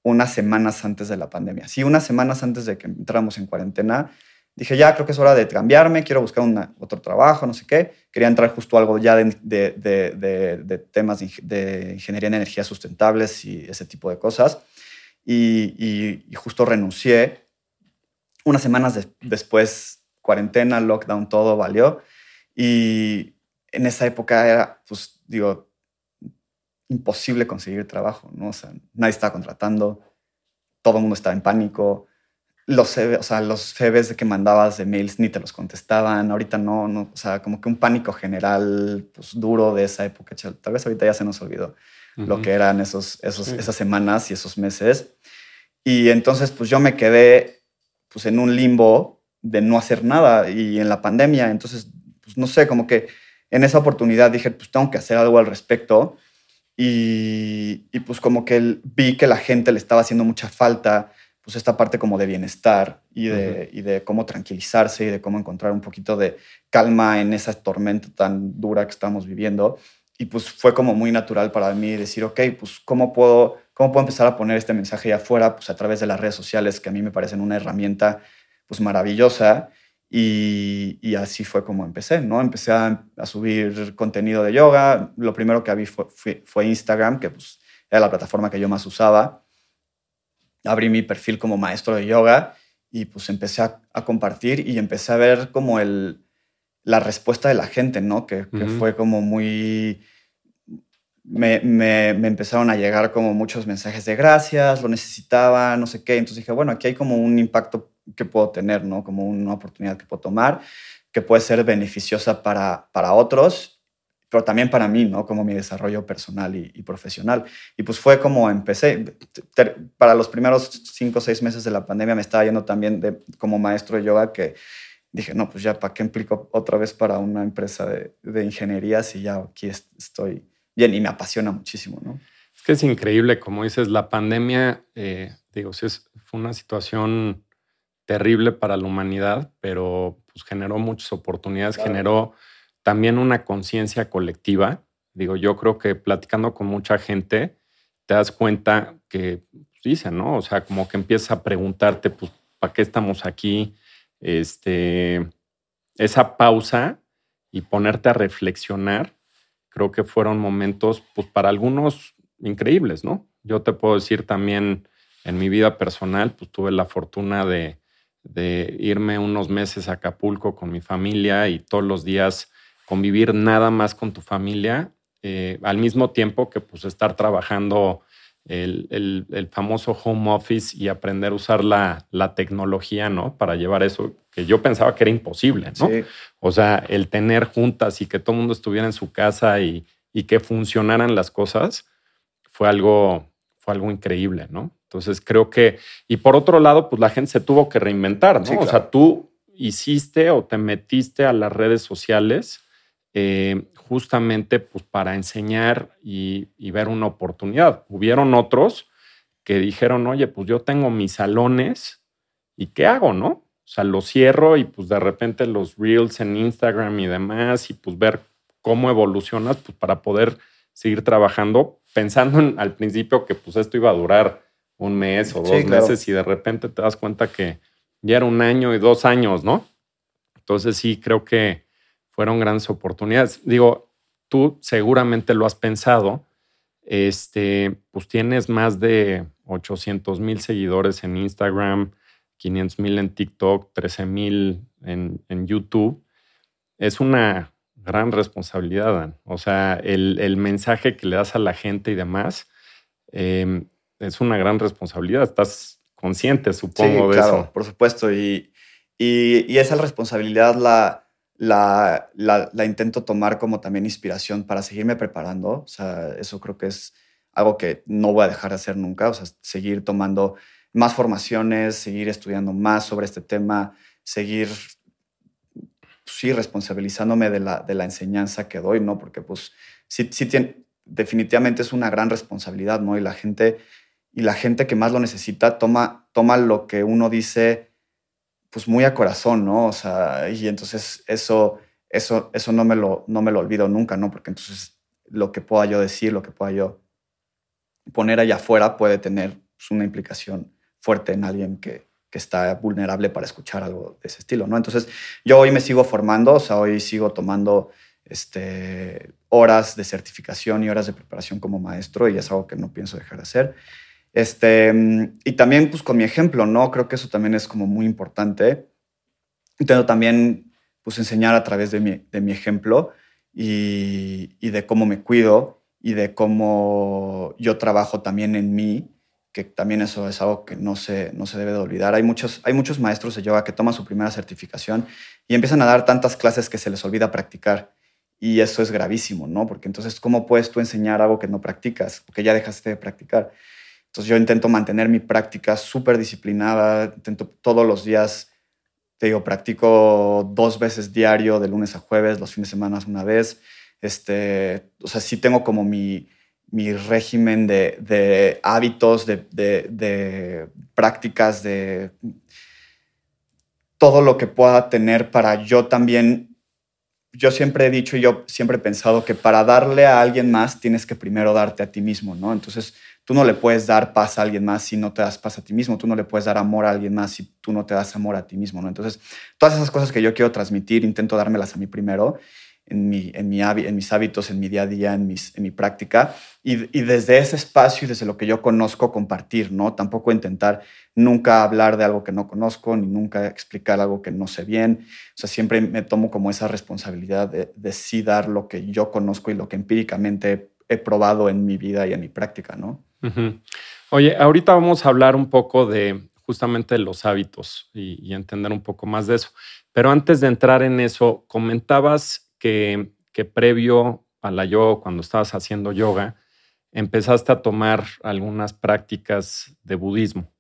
unas semanas antes de la pandemia. Sí, unas semanas antes de que entráramos en cuarentena, dije, ya creo que es hora de cambiarme, quiero buscar una, otro trabajo, no sé qué. Quería entrar justo algo ya de, de, de, de temas de, ingeniería en energías sustentables y ese tipo de cosas. Y, y, y justo renuncié. Unas semanas después, cuarentena, lockdown, todo valió. Y en esa época era, pues digo, imposible conseguir trabajo, ¿no? O sea, nadie estaba contratando, todo el mundo estaba en pánico los, CV, o sea, los CVs que mandabas de mails ni te los contestaban, ahorita no, no, o sea, como que un pánico general pues, duro de esa época, tal vez ahorita ya se nos olvidó uh -huh. lo que eran esos, esos, sí. esas semanas y esos meses. Y entonces pues yo me quedé pues en un limbo de no hacer nada y en la pandemia, entonces pues no sé, como que en esa oportunidad dije pues tengo que hacer algo al respecto y, y pues como que vi que la gente le estaba haciendo mucha falta pues esta parte como de bienestar y de, uh -huh. y de cómo tranquilizarse y de cómo encontrar un poquito de calma en esa tormenta tan dura que estamos viviendo. Y pues fue como muy natural para mí decir, ok, pues cómo puedo, cómo puedo empezar a poner este mensaje allá afuera, pues a través de las redes sociales, que a mí me parecen una herramienta pues maravillosa. Y, y así fue como empecé, ¿no? Empecé a, a, subir contenido de yoga. Lo primero que vi fue, fue, fue Instagram, que pues era la plataforma que yo más usaba abrí mi perfil como maestro de yoga y pues empecé a, a compartir y empecé a ver como el, la respuesta de la gente, ¿no? Que, que uh -huh. fue como muy... Me, me, me, empezaron a llegar como muchos mensajes de gracias, lo necesitaba, no sé qué. Entonces dije, bueno, aquí hay como un impacto que puedo tener, ¿no? Como una oportunidad que puedo tomar, que puede ser beneficiosa para, para otros pero también para mí, ¿no? Como mi desarrollo personal y, y profesional. Y pues fue como empecé. Para los primeros cinco o seis meses de la pandemia me estaba yendo también de, como maestro de yoga que dije, no, pues ya, ¿para qué implico otra vez para una empresa de, de ingeniería si ya aquí estoy bien y me apasiona muchísimo, ¿no? Es que es increíble, como dices, la pandemia, eh, digo, sí, es, fue una situación terrible para la humanidad, pero pues generó muchas oportunidades, claro. generó también una conciencia colectiva. Digo, yo creo que platicando con mucha gente, te das cuenta que pues, dicen, ¿no? O sea, como que empiezas a preguntarte, pues, ¿para qué estamos aquí? Este, esa pausa y ponerte a reflexionar, creo que fueron momentos, pues, para algunos increíbles, ¿no? Yo te puedo decir también en mi vida personal, pues tuve la fortuna de, de irme unos meses a Acapulco con mi familia y todos los días convivir nada más con tu familia, eh, al mismo tiempo que pues estar trabajando el, el, el, famoso home office y aprender a usar la, la, tecnología, ¿no? Para llevar eso, que yo pensaba que era imposible, ¿no? Sí. O sea, el tener juntas y que todo el mundo estuviera en su casa y, y, que funcionaran las cosas, fue algo, fue algo increíble, ¿no? Entonces creo que, y por otro lado, pues la gente se tuvo que reinventar, ¿no? Sí, claro. O sea, tú hiciste o te metiste a las redes sociales eh, justamente pues, para enseñar y, y, ver una oportunidad. Hubieron otros que dijeron, oye, pues yo tengo mis salones y ¿qué hago, no? O sea, lo cierro y pues de repente los reels en Instagram y demás y pues ver cómo evolucionas pues para poder seguir trabajando pensando en, al principio que pues esto iba a durar un mes o dos meses y de repente te das cuenta que ya era un año y dos años, ¿no? Entonces sí, creo que fueron grandes oportunidades. Digo, tú seguramente lo has pensado, este, pues tienes más de 800 mil seguidores en Instagram, 500 mil en TikTok, 13 mil en, YouTube. Es una gran responsabilidad, Dan. O sea, el, mensaje que le das a la gente y demás em, es una gran responsabilidad. Estás consciente, supongo, de claro, Por supuesto. Y, y, esa responsabilidad la, la, la, intento tomar como también inspiración para seguirme preparando. O sea, eso creo que es algo que no voy a dejar de hacer nunca. O sea, seguir tomando más formaciones, seguir estudiando más sobre este tema, seguir, sí, responsabilizándome de la, de la enseñanza que doy, ¿no? Porque pues sí, sí tiene, definitivamente es una gran responsabilidad, ¿no? Y la gente, y la gente que más lo necesita toma, toma lo que uno dice pues muy a corazón, ¿no? O sea, y entonces eso, eso, eso no, me lo, no me lo olvido nunca, ¿no? Porque entonces lo que pueda yo decir, lo que pueda yo poner allá afuera puede tener pues, una implicación fuerte en alguien que, que está vulnerable para escuchar algo de ese estilo, ¿no? Entonces, yo hoy me sigo formando, o sea, hoy sigo tomando este, horas de certificación y horas de preparación como maestro y es algo que no pienso dejar de hacer. Este, y también, pues, con mi ejemplo, ¿no? Creo que eso también es como muy importante. Intento también, pues, enseñar a través de mi, de mi ejemplo y, y de cómo me cuido y de cómo yo trabajo también en mí que también eso es algo que no se, no se debe de olvidar. Hay muchos, hay muchos maestros de yoga que toman su primera certificación y empiezan a dar tantas clases que se les olvida practicar. Y eso es gravísimo, ¿no? Porque entonces, ¿cómo puedes tú enseñar algo que no practicas? Porque ya dejaste de practicar. Entonces, yo intento mantener mi práctica súper disciplinada, intento todos los días, te digo, practico dos veces diario, de lunes a jueves, los fines de semana una vez. Este, o sea, sí tengo como mi, mi régimen de, hábitos, de, prácticas, de todo lo que pueda tener para yo también. Yo siempre he dicho y yo siempre he pensado que para darle a alguien más tienes que primero darte a ti mismo, ¿no? Entonces tú no le puedes dar paz a alguien más si no te das paz a ti mismo, tú no le puedes dar amor a alguien más si tú no te das amor a ti mismo, ¿no? Entonces todas esas cosas que yo quiero transmitir, intento dármelas a mí primero en, mi, en, mi, en mis hábitos, en mi día a día, en, mi práctica. Y, y, desde ese espacio y desde lo que yo conozco, compartir, ¿no? Tampoco intentar nunca hablar de algo que no conozco, ni nunca explicar algo que no sé bien. O sea, siempre me tomo como esa responsabilidad de, de sí dar lo que yo conozco y lo que empíricamente he probado en mi vida y en mi práctica, ¿no? Oye, ahorita vamos a hablar un poco de justamente los hábitos y, entender un poco más de eso. Pero antes de entrar en eso, comentabas que, previo a la yoga, cuando estabas haciendo yoga, empezaste a tomar algunas prácticas de budismo.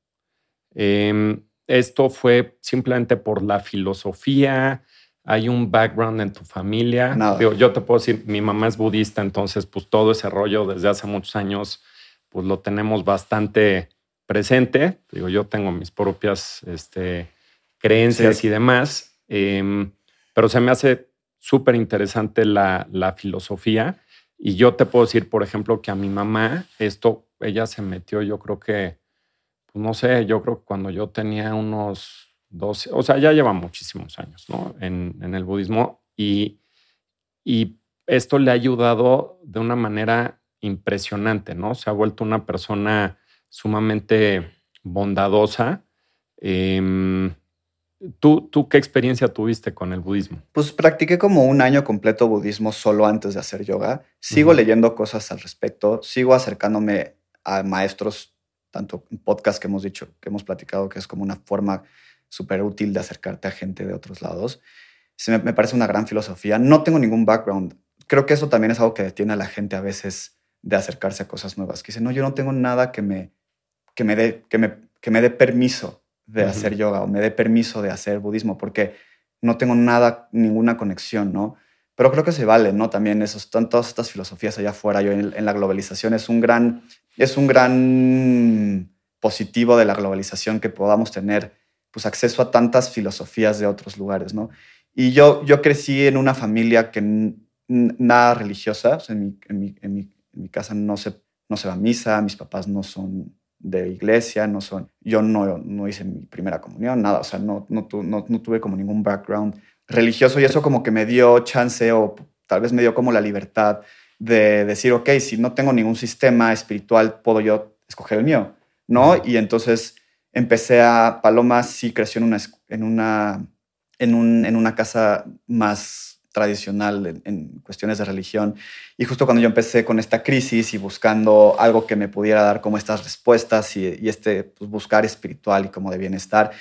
Em, esto fue simplemente por la filosofía, hay un background en tu familia. yo te puedo decir, mi mamá es budista, entonces pues todo ese rollo desde hace muchos años pues lo tenemos bastante presente. Digo, yo tengo mis propias este, creencias y demás, em, pero se me hace súper interesante la, filosofía. Y yo te puedo decir, por ejemplo, que a mi mamá, esto, ella se metió, yo creo que, pues no sé, yo creo que cuando yo tenía unos 12, o sea, ya lleva muchísimos años, ¿no? En, el budismo. Y, y esto le ha ayudado de una manera impresionante, ¿no? Se ha vuelto una persona sumamente bondadosa. Em, ¿Tú, ¿Tú qué experiencia tuviste con el budismo? Pues practiqué como un año completo budismo solo antes de hacer yoga. Sigo leyendo cosas al respecto, sigo acercándome a maestros, tanto en podcast que hemos dicho, que hemos platicado, que es como una forma súper útil de acercarte a gente de otros lados. me, me, parece una gran filosofía. No tengo ningún background. Creo que eso también es algo que detiene a la gente a veces de acercarse a cosas nuevas. Que dice, no, yo no tengo nada que me, que me dé que me, que me dé permiso de hacer yoga o me dé permiso de hacer budismo porque no tengo nada, ninguna conexión, ¿no? Pero creo que se vale, ¿no? También esos, están todas estas filosofías allá afuera. Yo en, la globalización es un gran, es un gran positivo de la globalización que podamos tener pues acceso a tantas filosofías de otros lugares, ¿no? Y yo, yo crecí en una familia que nada religiosa, en, mi, en, mi, en, mi, en, mi, casa no se, no se va a misa, mis papás no son de iglesia, no son, yo no, no hice mi primera comunión, nada, o sea, no, no, no, no tuve como ningún background religioso y eso como que me dio chance o tal vez me dio como la libertad de decir, ok, si no tengo ningún sistema espiritual, puedo yo escoger el mío, ¿no? Y entonces empecé a, Paloma sí creció en una, en una, en un, en una casa más tradicional en, cuestiones de religión. Y justo cuando yo empecé con esta crisis y buscando algo que me pudiera dar como estas respuestas y, este pues, buscar espiritual y como de bienestar,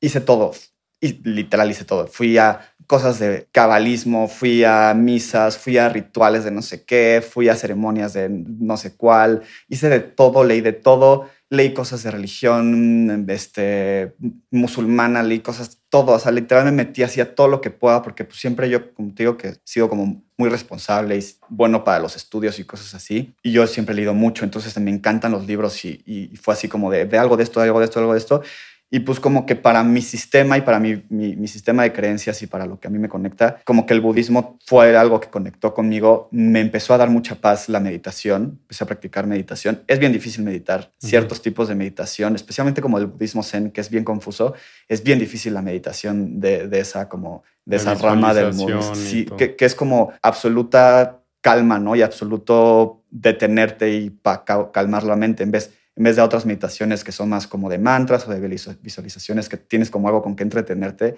hice todo. Y literal hice todo. Fui a cosas de cabalismo, fui a misas, fui a rituales de no sé qué, fui a ceremonias de no sé cuál, hice de todo, leí de todo, leí cosas de religión, este, musulmana, leí cosas, todo, o sea, literalmente me metí hacia todo lo que pueda, porque pues, siempre yo, como te digo, que sigo como muy responsable y bueno para los estudios y cosas así, y yo siempre he leído mucho, entonces me encantan los libros y, y fue así como de, de algo de esto, algo de esto, algo de esto, y pues como que para mi sistema y para mi, mi, sistema de creencias y para lo que a mí me conecta, como que el budismo fue algo que conectó conmigo, me empezó a dar mucha paz la meditación, empecé a practicar meditación. Es bien difícil meditar ciertos tipos de meditación, especialmente como el budismo zen, que es bien confuso, es bien difícil la meditación de, de esa como de esa rama del budismo, sí, que, que es como absoluta calma, ¿no? Y absoluto detenerte y para calmar la mente en vez en vez de otras meditaciones que son más como de mantras o de visualizaciones que tienes como algo con que entretenerte,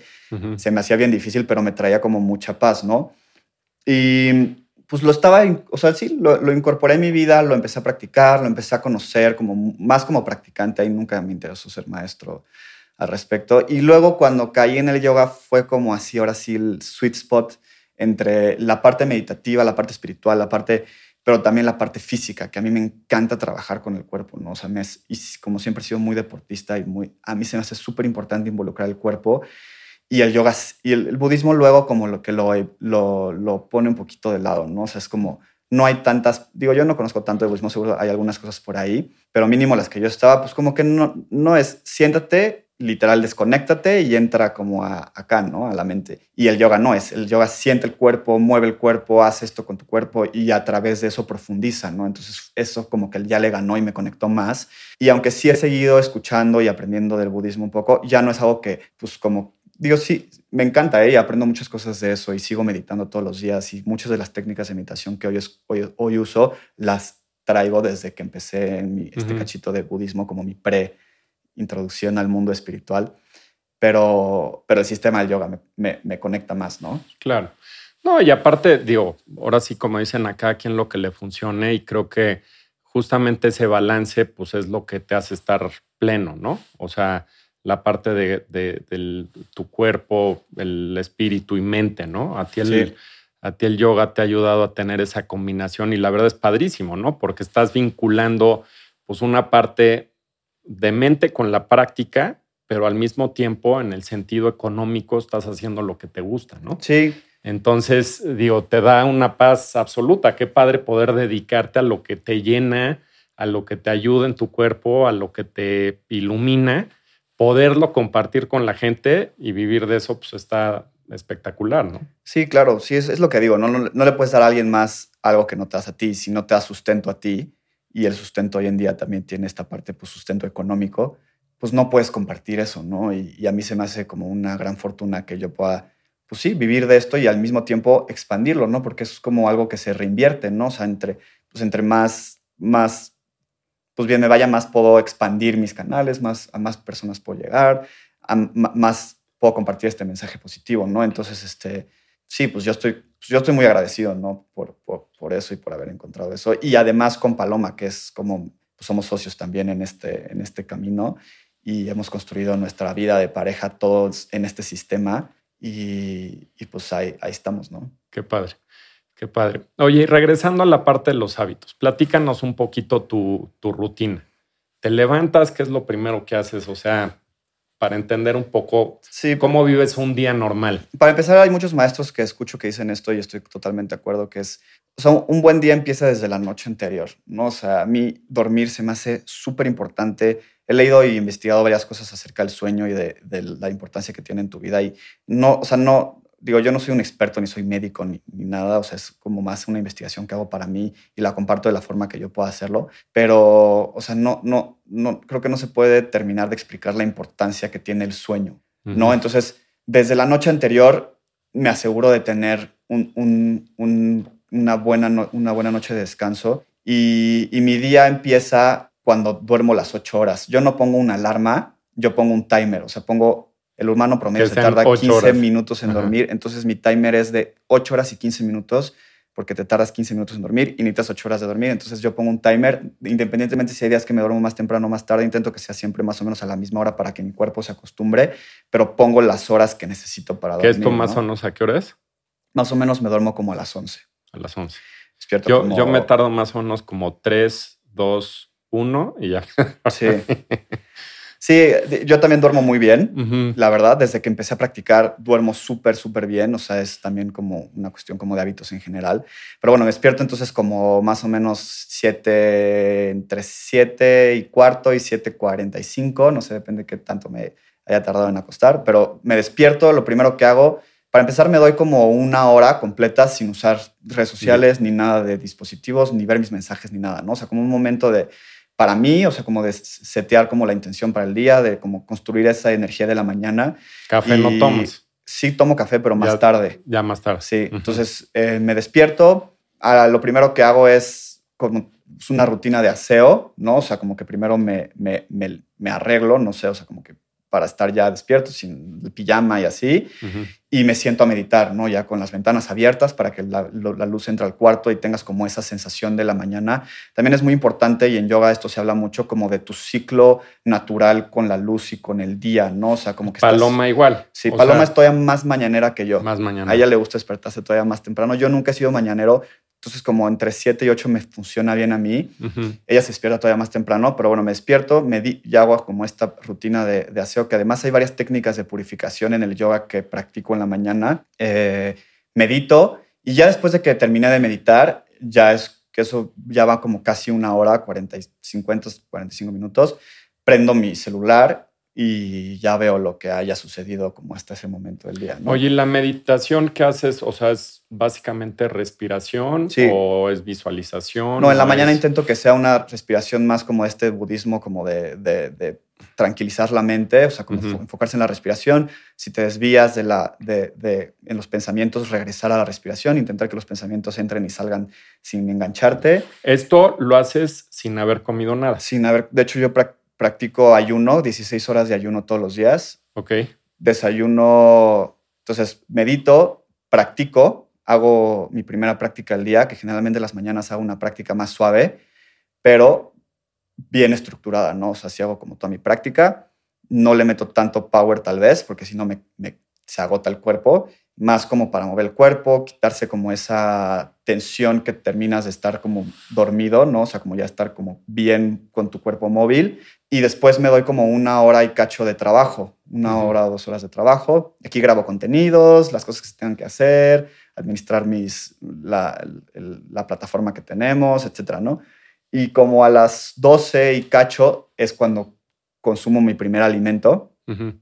se me hacía bien difícil, pero me traía como mucha paz, ¿no? Y pues lo estaba, o sea, sí, lo, incorporé en mi vida, lo empecé a practicar, lo empecé a conocer como más como practicante, ahí nunca me interesó ser maestro al respecto. Y luego cuando caí en el yoga fue como así, ahora sí, el sweet spot entre la parte meditativa, la parte espiritual, la parte pero también la parte física, que a mí me encanta trabajar con el cuerpo, ¿no? O sea, me y como siempre he sido muy deportista y muy, a mí se me hace súper importante involucrar el cuerpo y el yoga y el, budismo luego como lo que lo, lo, lo, pone un poquito de lado, ¿no? O sea, es como, no hay tantas, digo, yo no conozco tanto de budismo, seguro hay algunas cosas por ahí, pero mínimo las que yo estaba, pues como que no, no es, siéntate literal desconéctate y entra como a, acá, ¿no? A la mente. Y el yoga no es, el yoga siente el cuerpo, mueve el cuerpo, hace esto con tu cuerpo y a través de eso profundiza, ¿no? Entonces eso como que ya le ganó y me conectó más. Y aunque sí he seguido escuchando y aprendiendo del budismo un poco, ya no es algo que, pues como, digo, sí, me encanta, ¿eh? Y aprendo muchas cosas de eso y sigo meditando todos los días y muchas de las técnicas de meditación que hoy, hoy, hoy uso las traigo desde que empecé en mi, este cachito de budismo como mi pre introducción al mundo espiritual, pero, pero el sistema del yoga me, me, conecta más, ¿no? Claro. No, y aparte, digo, ahora sí, como dicen acá, quien lo que le funcione, y creo que justamente ese balance, pues es lo que te hace estar pleno, ¿no? O sea, la parte de, de, tu cuerpo, el espíritu y mente, ¿no? A ti, el, a ti el yoga te ha ayudado a tener esa combinación y la verdad es padrísimo, ¿no? Porque estás vinculando pues una parte de mente con la práctica, pero al mismo tiempo en el sentido económico estás haciendo lo que te gusta, ¿no? Sí. Entonces, digo, te da una paz absoluta. Qué padre poder dedicarte a lo que te llena, a lo que te ayuda en tu cuerpo, a lo que te ilumina, poderlo compartir con la gente y vivir de eso, pues está espectacular, ¿no? Sí, claro, sí, es, lo que digo, no, no, no, le puedes dar a alguien más algo que no te das a ti, si no te da sustento a ti, y el sustento hoy en día también tiene esta parte, pues sustento económico, pues no puedes compartir eso, ¿no? Y, a mí se me hace como una gran fortuna que yo pueda, pues sí, vivir de esto y al mismo tiempo expandirlo, ¿no? Porque eso es como algo que se reinvierte, ¿no? O sea, entre, pues entre más, más, pues bien me vaya, más puedo expandir mis canales, más, a más personas puedo llegar, más puedo compartir este mensaje positivo, ¿no? Entonces, este, sí, pues yo estoy, pues yo estoy muy agradecido, ¿no? Por, por, eso y por haber encontrado eso. Y además con Paloma, que es como, pues somos socios también en este, en este camino y hemos construido nuestra vida de pareja todos en este sistema y, pues ahí, ahí estamos, ¿no? Qué padre. Qué padre. Oye, regresando a la parte de los hábitos, platícanos un poquito tu, tu rutina. ¿Te levantas? ¿Qué es lo primero que haces? O sea, para entender un poco cómo vives un día normal. Para empezar, hay muchos maestros que escucho que dicen esto y estoy totalmente de acuerdo, que es, o sea, un buen día empieza desde la noche anterior, ¿no? O sea, a mí dormir se me hace súper importante, he leído y investigado varias cosas acerca del sueño y de, de la importancia que tiene en tu vida. Y no, o sea, no, digo, yo no soy un experto ni soy médico ni, ni, nada, o sea, es como más una investigación que hago para mí y la comparto de la forma que yo pueda hacerlo, pero, o sea, no, no, no, creo que no se puede terminar de explicar la importancia que tiene el sueño, uh -huh. ¿no? Entonces, desde la noche anterior me aseguro de tener un, un, un, una, buena no, una buena noche de descanso y, y mi día empieza cuando duermo las ocho horas. Yo no pongo una alarma, yo pongo un timer, o sea, pongo el humano promedio se tarda 15 horas. minutos en Ajá. dormir, entonces mi timer es de 8 horas y 15 minutos porque te tardas 15 minutos en dormir y necesitas 8 horas de dormir. Entonces yo pongo un timer, independientemente si hay días que me duermo más temprano o más tarde, intento que sea siempre más o menos a la misma hora para que mi cuerpo se acostumbre, pero pongo las horas que necesito para dormir. ¿Qué esto más ¿no? o menos a qué hora es? Más o menos me duermo como a las 11. A las 11. Despierto yo, como... yo me tardo más o menos como 3, 2, 1 y ya. Sí. [LAUGHS] Sí, yo también duermo muy bien, uh -huh. la verdad. Desde que empecé a practicar, duermo súper, súper bien. O sea, es también como una cuestión como de hábitos en general. Pero bueno, me despierto entonces como más o menos 7, entre 7 y cuarto y 7.45. No sé, depende de qué tanto me haya tardado en acostar. Pero me despierto, lo primero que hago, para empezar me doy como una hora completa sin usar redes sociales, ni nada de dispositivos, ni ver mis mensajes, ni nada, ¿no? O sea, como un momento de para mí, o sea, como de setear como la intención para el día, de como construir esa energía de la mañana. ¿Café y no tomas? Sí, tomo café, pero más ya, tarde. Ya más tarde. Sí, uh -huh. entonces eh, me despierto, a, lo primero que hago es como es una rutina de aseo, ¿no? O sea, como que primero me, me, me, me arreglo, no sé, o sea, como que para estar ya despierto, sin el pijama y así. Uh -huh. Y me siento a meditar, ¿no? Ya con las ventanas abiertas para que la, la, luz entre al cuarto y tengas como esa sensación de la mañana. También es muy importante y en yoga esto se habla mucho como de tu ciclo natural con la luz y con el día, ¿no? O sea, como que... Paloma estás... igual. Sí, Paloma sea, es todavía más mañanera que yo. Más mañanera. A ella le gusta despertarse todavía más temprano. Yo nunca he sido mañanero, entonces, como entre 7 y 8 me funciona bien a mí. Uh -huh. Ella se despierta todavía más temprano, pero bueno, me despierto, me di, y hago como esta rutina de, de, aseo, que además hay varias técnicas de purificación en el yoga que practico en la mañana. Eh, medito y ya después de que terminé de meditar, ya es que eso ya va como casi una hora, 40, 50, 45 minutos, prendo mi celular y ya veo lo que haya sucedido como hasta ese momento del día. ¿no? Oye, ¿la meditación que haces? O sea, ¿es básicamente respiración sí. o es visualización? No, en la es... mañana intento que sea una respiración más como este budismo, como de, de, de tranquilizar la mente, o sea, como uh -huh. enfocarse en la respiración. Si te desvías de la, de, de, en los pensamientos, regresar a la respiración, intentar que los pensamientos entren y salgan sin engancharte. Esto lo haces sin haber comido nada. Sin haber, de hecho, yo practico ayuno, 16 horas de ayuno todos los días. Ok. Desayuno, entonces medito, practico, hago mi primera práctica al día, que generalmente las mañanas hago una práctica más suave, pero bien estructurada, ¿no? O sea, si hago como toda mi práctica, no le meto tanto power tal vez, porque si no me, me, se agota el cuerpo, más como para mover el cuerpo, quitarse como esa tensión que terminas de estar como dormido, ¿no? O sea, como ya estar como bien con tu cuerpo móvil. Y después me doy como una hora y cacho de trabajo, una uh -huh. hora o dos horas de trabajo. Aquí grabo contenidos, las cosas que se tengan que hacer, administrar mis, la, el, la plataforma que tenemos, etcétera, ¿no? Y como a las 12 y cacho es cuando consumo mi primer alimento. Uh -huh.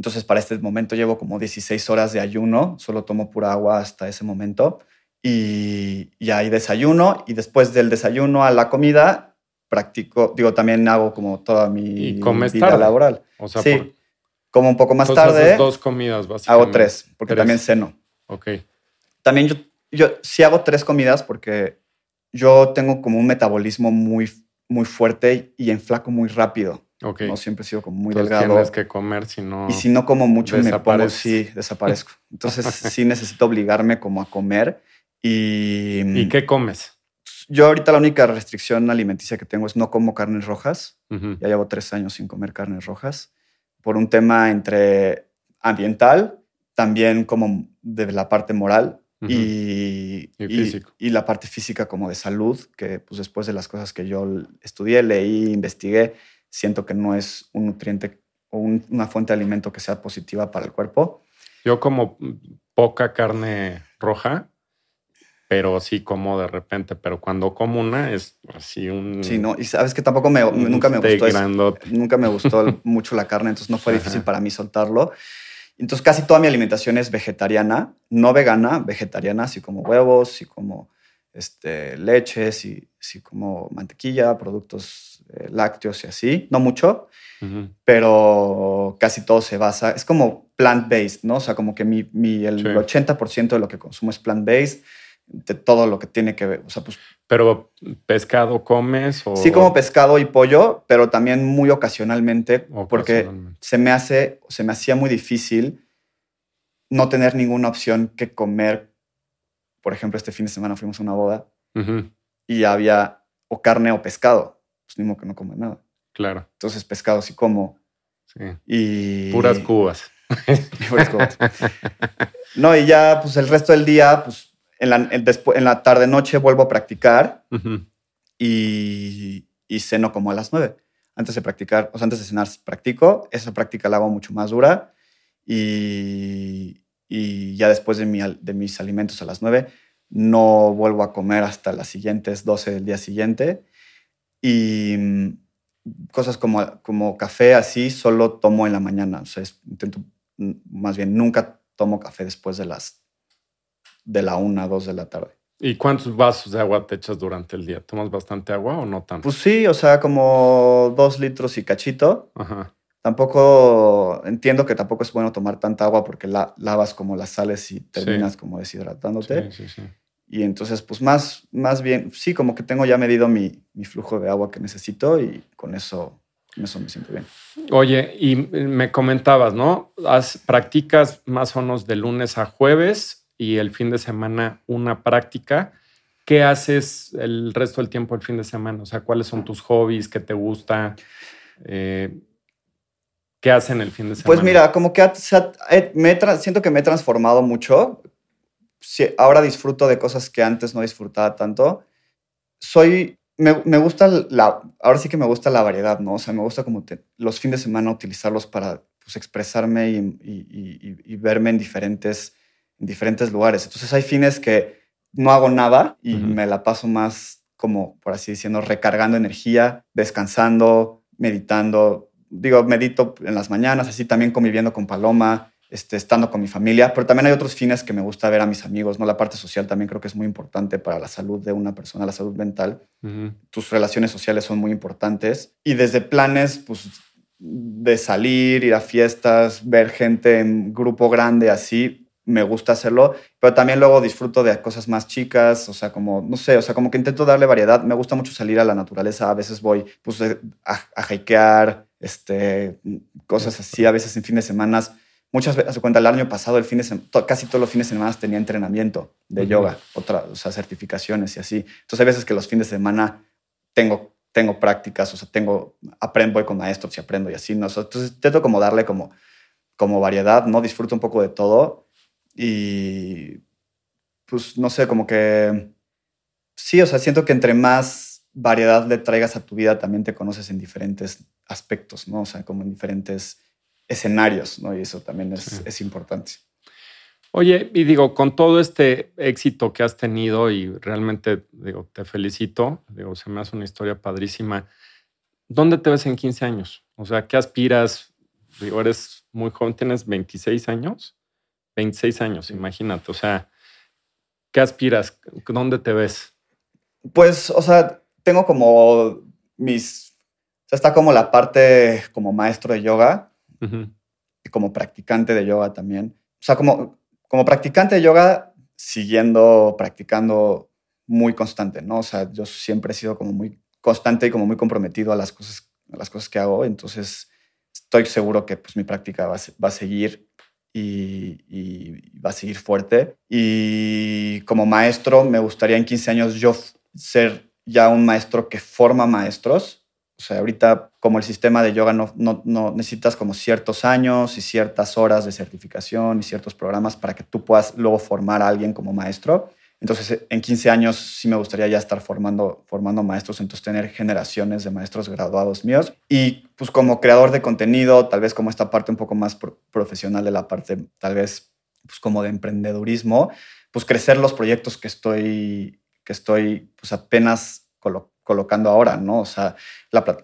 Entonces, para este momento llevo como 16 horas de ayuno, solo tomo pura agua hasta ese momento. Y, y ahí desayuno, y después del desayuno a la comida, practico, digo, también hago como toda mi vida tarde? laboral. O sea, sí, por... como un poco más Entonces tarde. dos comidas, básicamente. Hago tres, porque tres. también ceno. Ok. También yo, yo sí hago tres comidas porque yo tengo como un metabolismo muy, muy fuerte y enflaco muy rápido. Okay. No siempre he sido como muy Entonces delgado. Tienes que comer, si no. Y si no como mucho, me pongo, sí, [LAUGHS] desaparezco. Entonces sí necesito obligarme como a comer. Y, ¿Y qué comes? Yo ahorita la única restricción alimenticia que tengo es no como carnes rojas. Uh -huh. Ya llevo tres años sin comer carnes rojas. Por un tema entre ambiental, también como de la parte moral. Uh -huh. y. Y, y, la parte física como de salud, que pues después de las cosas que yo estudié, leí, investigué, siento que no es un nutriente o un, una fuente de alimento que sea positiva para el cuerpo. Yo como poca carne roja pero sí como de repente. Pero cuando como una es así un. Sí, no. Y sabes que tampoco me, nunca me gustó. Eso. Nunca me gustó mucho la carne, entonces no fue difícil para mí soltarlo. Entonces casi toda mi alimentación es vegetariana, no vegana, vegetariana, así como huevos, así como este, leches, y, así como mantequilla, productos eh, lácteos y así. No mucho, pero casi todo se basa. Es como plant-based, ¿no? O sea, como que mi, mi el 80% de lo que consumo es plant-based de todo lo que tiene que ver. O sea, pues, pero pescado comes o... Sí, como pescado y pollo, pero también muy ocasionalmente, porque se me hace, se me hacía muy difícil no tener ninguna opción que comer. Por ejemplo, este fin de semana fuimos a una boda y había o carne o pescado. Pues modo que no come nada. Claro. Entonces, pescado sí como. Sí. Y... Puras cubas. [LAUGHS] Puras cubas. no, y ya, pues el resto del día, pues en la, en la tarde-noche vuelvo a practicar y, y, ceno como a las nueve. Antes de practicar, o sea, antes de cenar practico. Esa práctica la hago mucho más dura y, y ya después de, mi, de mis alimentos a las nueve no vuelvo a comer hasta las siguientes 12 del día siguiente. Y mm, cosas como, como café así solo tomo en la mañana. O sea, intento, mm, más bien, nunca tomo café después de las de la una a dos de la tarde. ¿Y cuántos vasos de agua te echas durante el día? ¿Tomas bastante agua o no tanto? Pues sí, o sea, como dos litros y cachito. Ajá. Tampoco, entiendo que tampoco es bueno tomar tanta agua porque la, lavas como las sales y terminas como deshidratándote. Sí, sí, sí. Y entonces, pues más, más bien, sí, como que tengo ya medido mi, mi flujo de agua que necesito y con eso, con eso me siento bien. Oye, y me comentabas, ¿no? practicas más o menos de lunes a jueves y el fin de semana una práctica. ¿Qué haces el resto del tiempo el fin de semana? O sea, ¿cuáles son tus hobbies? ¿Qué te gusta? Eh, ¿Qué hacen el fin de pues semana? Pues mira, como que me siento que me he transformado mucho. ahora disfruto de cosas que antes no disfrutaba tanto. Soy, me, gusta la, ahora sí que me gusta la variedad, ¿no? O sea, me gusta como los fines de semana utilizarlos para pues, expresarme y verme en diferentes en diferentes lugares. Entonces hay fines que no hago nada y me la paso más como, por así decirlo, recargando energía, descansando, meditando. Digo, medito en las mañanas, así también conviviendo con Paloma, este, estando con mi familia, pero también hay otros fines que me gusta ver a mis amigos, ¿no? La parte social también creo que es muy importante para la salud de una persona, la salud mental. Tus relaciones sociales son muy importantes. Y desde planes, pues, de salir, ir a fiestas, ver gente en grupo grande así, me gusta hacerlo, pero también luego disfruto de cosas más chicas, o sea, como, no sé, o sea, como que intento darle variedad. Me gusta mucho salir a la naturaleza, a veces voy pues, a, a hikear, este, cosas así, a veces en fines de semana. Muchas veces, se cuenta, el año pasado, el fin de casi todos los fines de semana tenía entrenamiento de yoga, otra, o sea, certificaciones y así. Entonces hay veces que los fines de semana tengo, tengo prácticas, o sea, tengo, aprendo, voy con maestros y aprendo y así, ¿no? entonces intento como darle como, como variedad, ¿no? Disfruto un poco de todo y pues no sé, como que sí, o sea, siento que entre más variedad le traigas a tu vida, también te conoces en diferentes aspectos, ¿no? O sea, como en diferentes escenarios, ¿no? Y eso también es, es importante. Oye, y digo, con todo este éxito que has tenido y realmente, digo, te felicito, digo, se me hace una historia padrísima. ¿Dónde te ves en 15 años? O sea, ¿qué aspiras? Digo, eres muy joven, tienes 26 años. 26 años, imagínate. O sea, ¿qué aspiras? ¿Dónde te ves? Pues, o sea, tengo como mis. O sea, está como la parte como maestro de yoga y como practicante de yoga también. O sea, como, como practicante de yoga, siguiendo, practicando muy constante, ¿no? O sea, yo siempre he sido como muy constante y como muy comprometido a las cosas, a las cosas que hago. Entonces, estoy seguro que pues, mi práctica va va a seguir y, va a seguir fuerte. Y como maestro, me gustaría en 15 años yo ser ya un maestro que forma maestros. O sea, ahorita como el sistema de yoga no, no, no, necesitas como ciertos años y ciertas horas de certificación y ciertos programas para que tú puedas luego formar a alguien como maestro. Entonces, en 15 años sí me gustaría ya estar formando, formando maestros, entonces tener generaciones de maestros graduados míos. Y pues como creador de contenido, tal vez como esta parte un poco más profesional de la parte, tal vez pues como de emprendedurismo, pues crecer los proyectos que estoy, que estoy pues apenas colocando ahora, ¿no? O sea,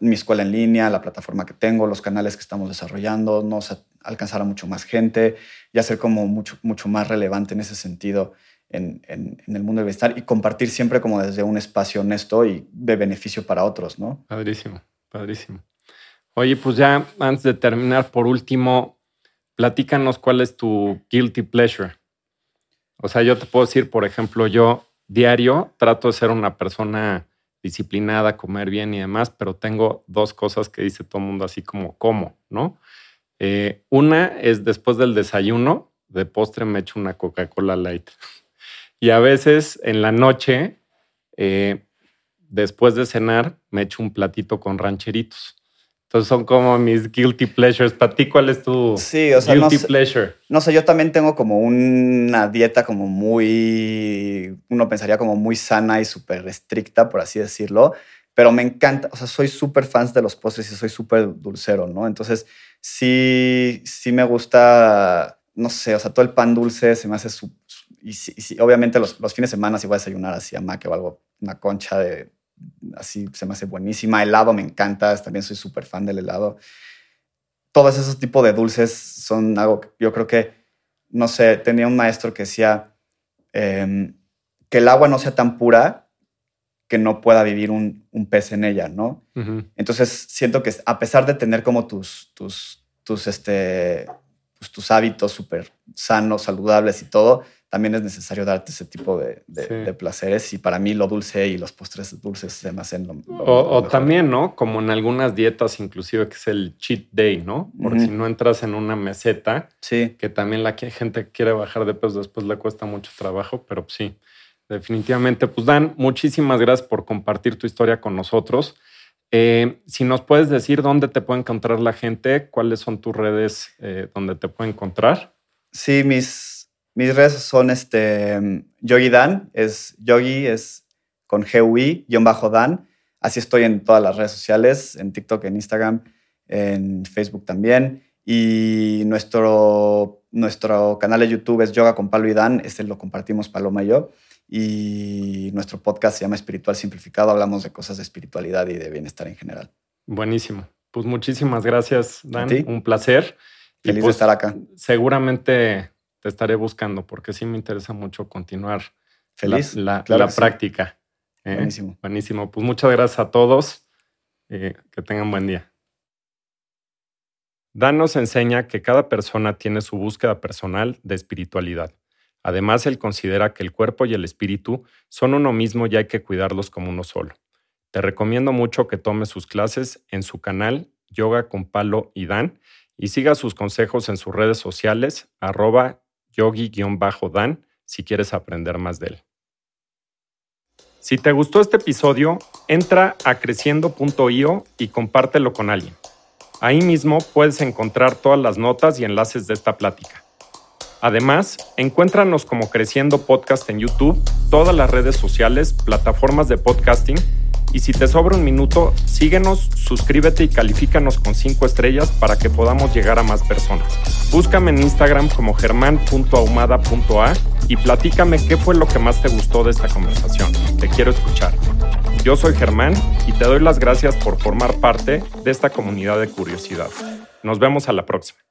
mi escuela en línea, la plataforma que tengo, los canales que estamos desarrollando, ¿no? alcanzar a mucho más gente y hacer como mucho, mucho más relevante en ese sentido en, en, el mundo del bienestar y compartir siempre como desde un espacio honesto y de beneficio para otros, ¿no? Padrísimo, padrísimo. Oye, pues ya antes de terminar, por último, platícanos cuál es tu guilty pleasure. O sea, yo te puedo decir, por ejemplo, yo diario trato de ser una persona disciplinada, comer bien y demás, pero tengo dos cosas que dice todo el mundo así como cómo, ¿no? Eh, una es después del desayuno, de postre me echo una Coca-Cola light. Y a veces en la noche, eh, después de cenar, me echo un platito con rancheritos. Entonces son como mis guilty pleasures. ¿Para ti cuál es tu sí, o sea, guilty no pleasure? No sé, yo también tengo como una dieta como muy, uno pensaría como muy sana y súper estricta, por así decirlo. Pero me encanta, o sea, soy súper fan de los postres y soy súper dulcero, ¿no? Entonces, sí, sí me gusta, no sé, o sea, todo el pan dulce se me hace su, y, obviamente los, los, fines de semana si voy a desayunar así a mac o algo, una concha de, así se me hace buenísima. Helado me encanta, también soy súper fan del helado. Todos esos tipos de dulces son algo que yo creo que, no sé, tenía un maestro que decía em, que el agua no sea tan pura que no pueda vivir un, un pez en ella, ¿no? Entonces siento que a pesar de tener como tus, tus, tus, este, pues, tus hábitos súper sanos, saludables y todo, también es necesario darte ese tipo de, de, placeres y para mí lo dulce y los postres dulces se me hacen lo, o, también, ¿no? Como en algunas dietas inclusive que es el cheat day, ¿no? Porque si no entras en una meseta, sí. que también la gente quiere bajar de peso después le cuesta mucho trabajo, pero sí. Definitivamente. Pues Dan, muchísimas gracias por compartir tu historia con nosotros. Eh, si nos puedes decir dónde te puede encontrar la gente, cuáles son tus redes eh, donde te puede encontrar. Sí, mis, mis redes son este, Yogi Dan, es Yogi, es con GUI-Dan. Así estoy en todas las redes sociales, en TikTok, en Instagram, en Facebook también. Y nuestro, nuestro canal de YouTube es Yoga con Palo y Dan, este lo compartimos Paloma y yo y nuestro podcast se llama Espiritual Simplificado. Hablamos de cosas de espiritualidad y de bienestar en general. Buenísimo. Pues muchísimas gracias, Dan. Un placer. Feliz de pues estar acá. Seguramente te estaré buscando porque sí me interesa mucho continuar Feliz. la, la, práctica. ¿eh? Buenísimo. Buenísimo. Pues muchas gracias a todos. Eh, que tengan buen día. Dan nos enseña que cada persona tiene su búsqueda personal de espiritualidad Además, él considera que el cuerpo y el espíritu son uno mismo y hay que cuidarlos como uno solo. Te recomiendo mucho que tomes sus clases en su canal Yoga con Palo y Dan y siga sus consejos en sus redes sociales arroba yogi-dan si quieres aprender más de él. Si te gustó este episodio, entra a creciendo.io y compártelo con alguien. Ahí mismo puedes encontrar todas las notas y enlaces de esta plática. Además, encuéntranos como Creciendo Podcast en YouTube, todas las redes sociales, plataformas de podcasting y si te sobra un minuto, síguenos, suscríbete y califícanos con 5 estrellas para que podamos llegar a más personas. Búscame en Instagram como germán.ahumada.a y platícame qué fue lo que más te gustó de esta conversación. Te quiero escuchar. Yo soy Germán y te doy las gracias por formar parte de esta comunidad de curiosidad. Nos vemos a la próxima.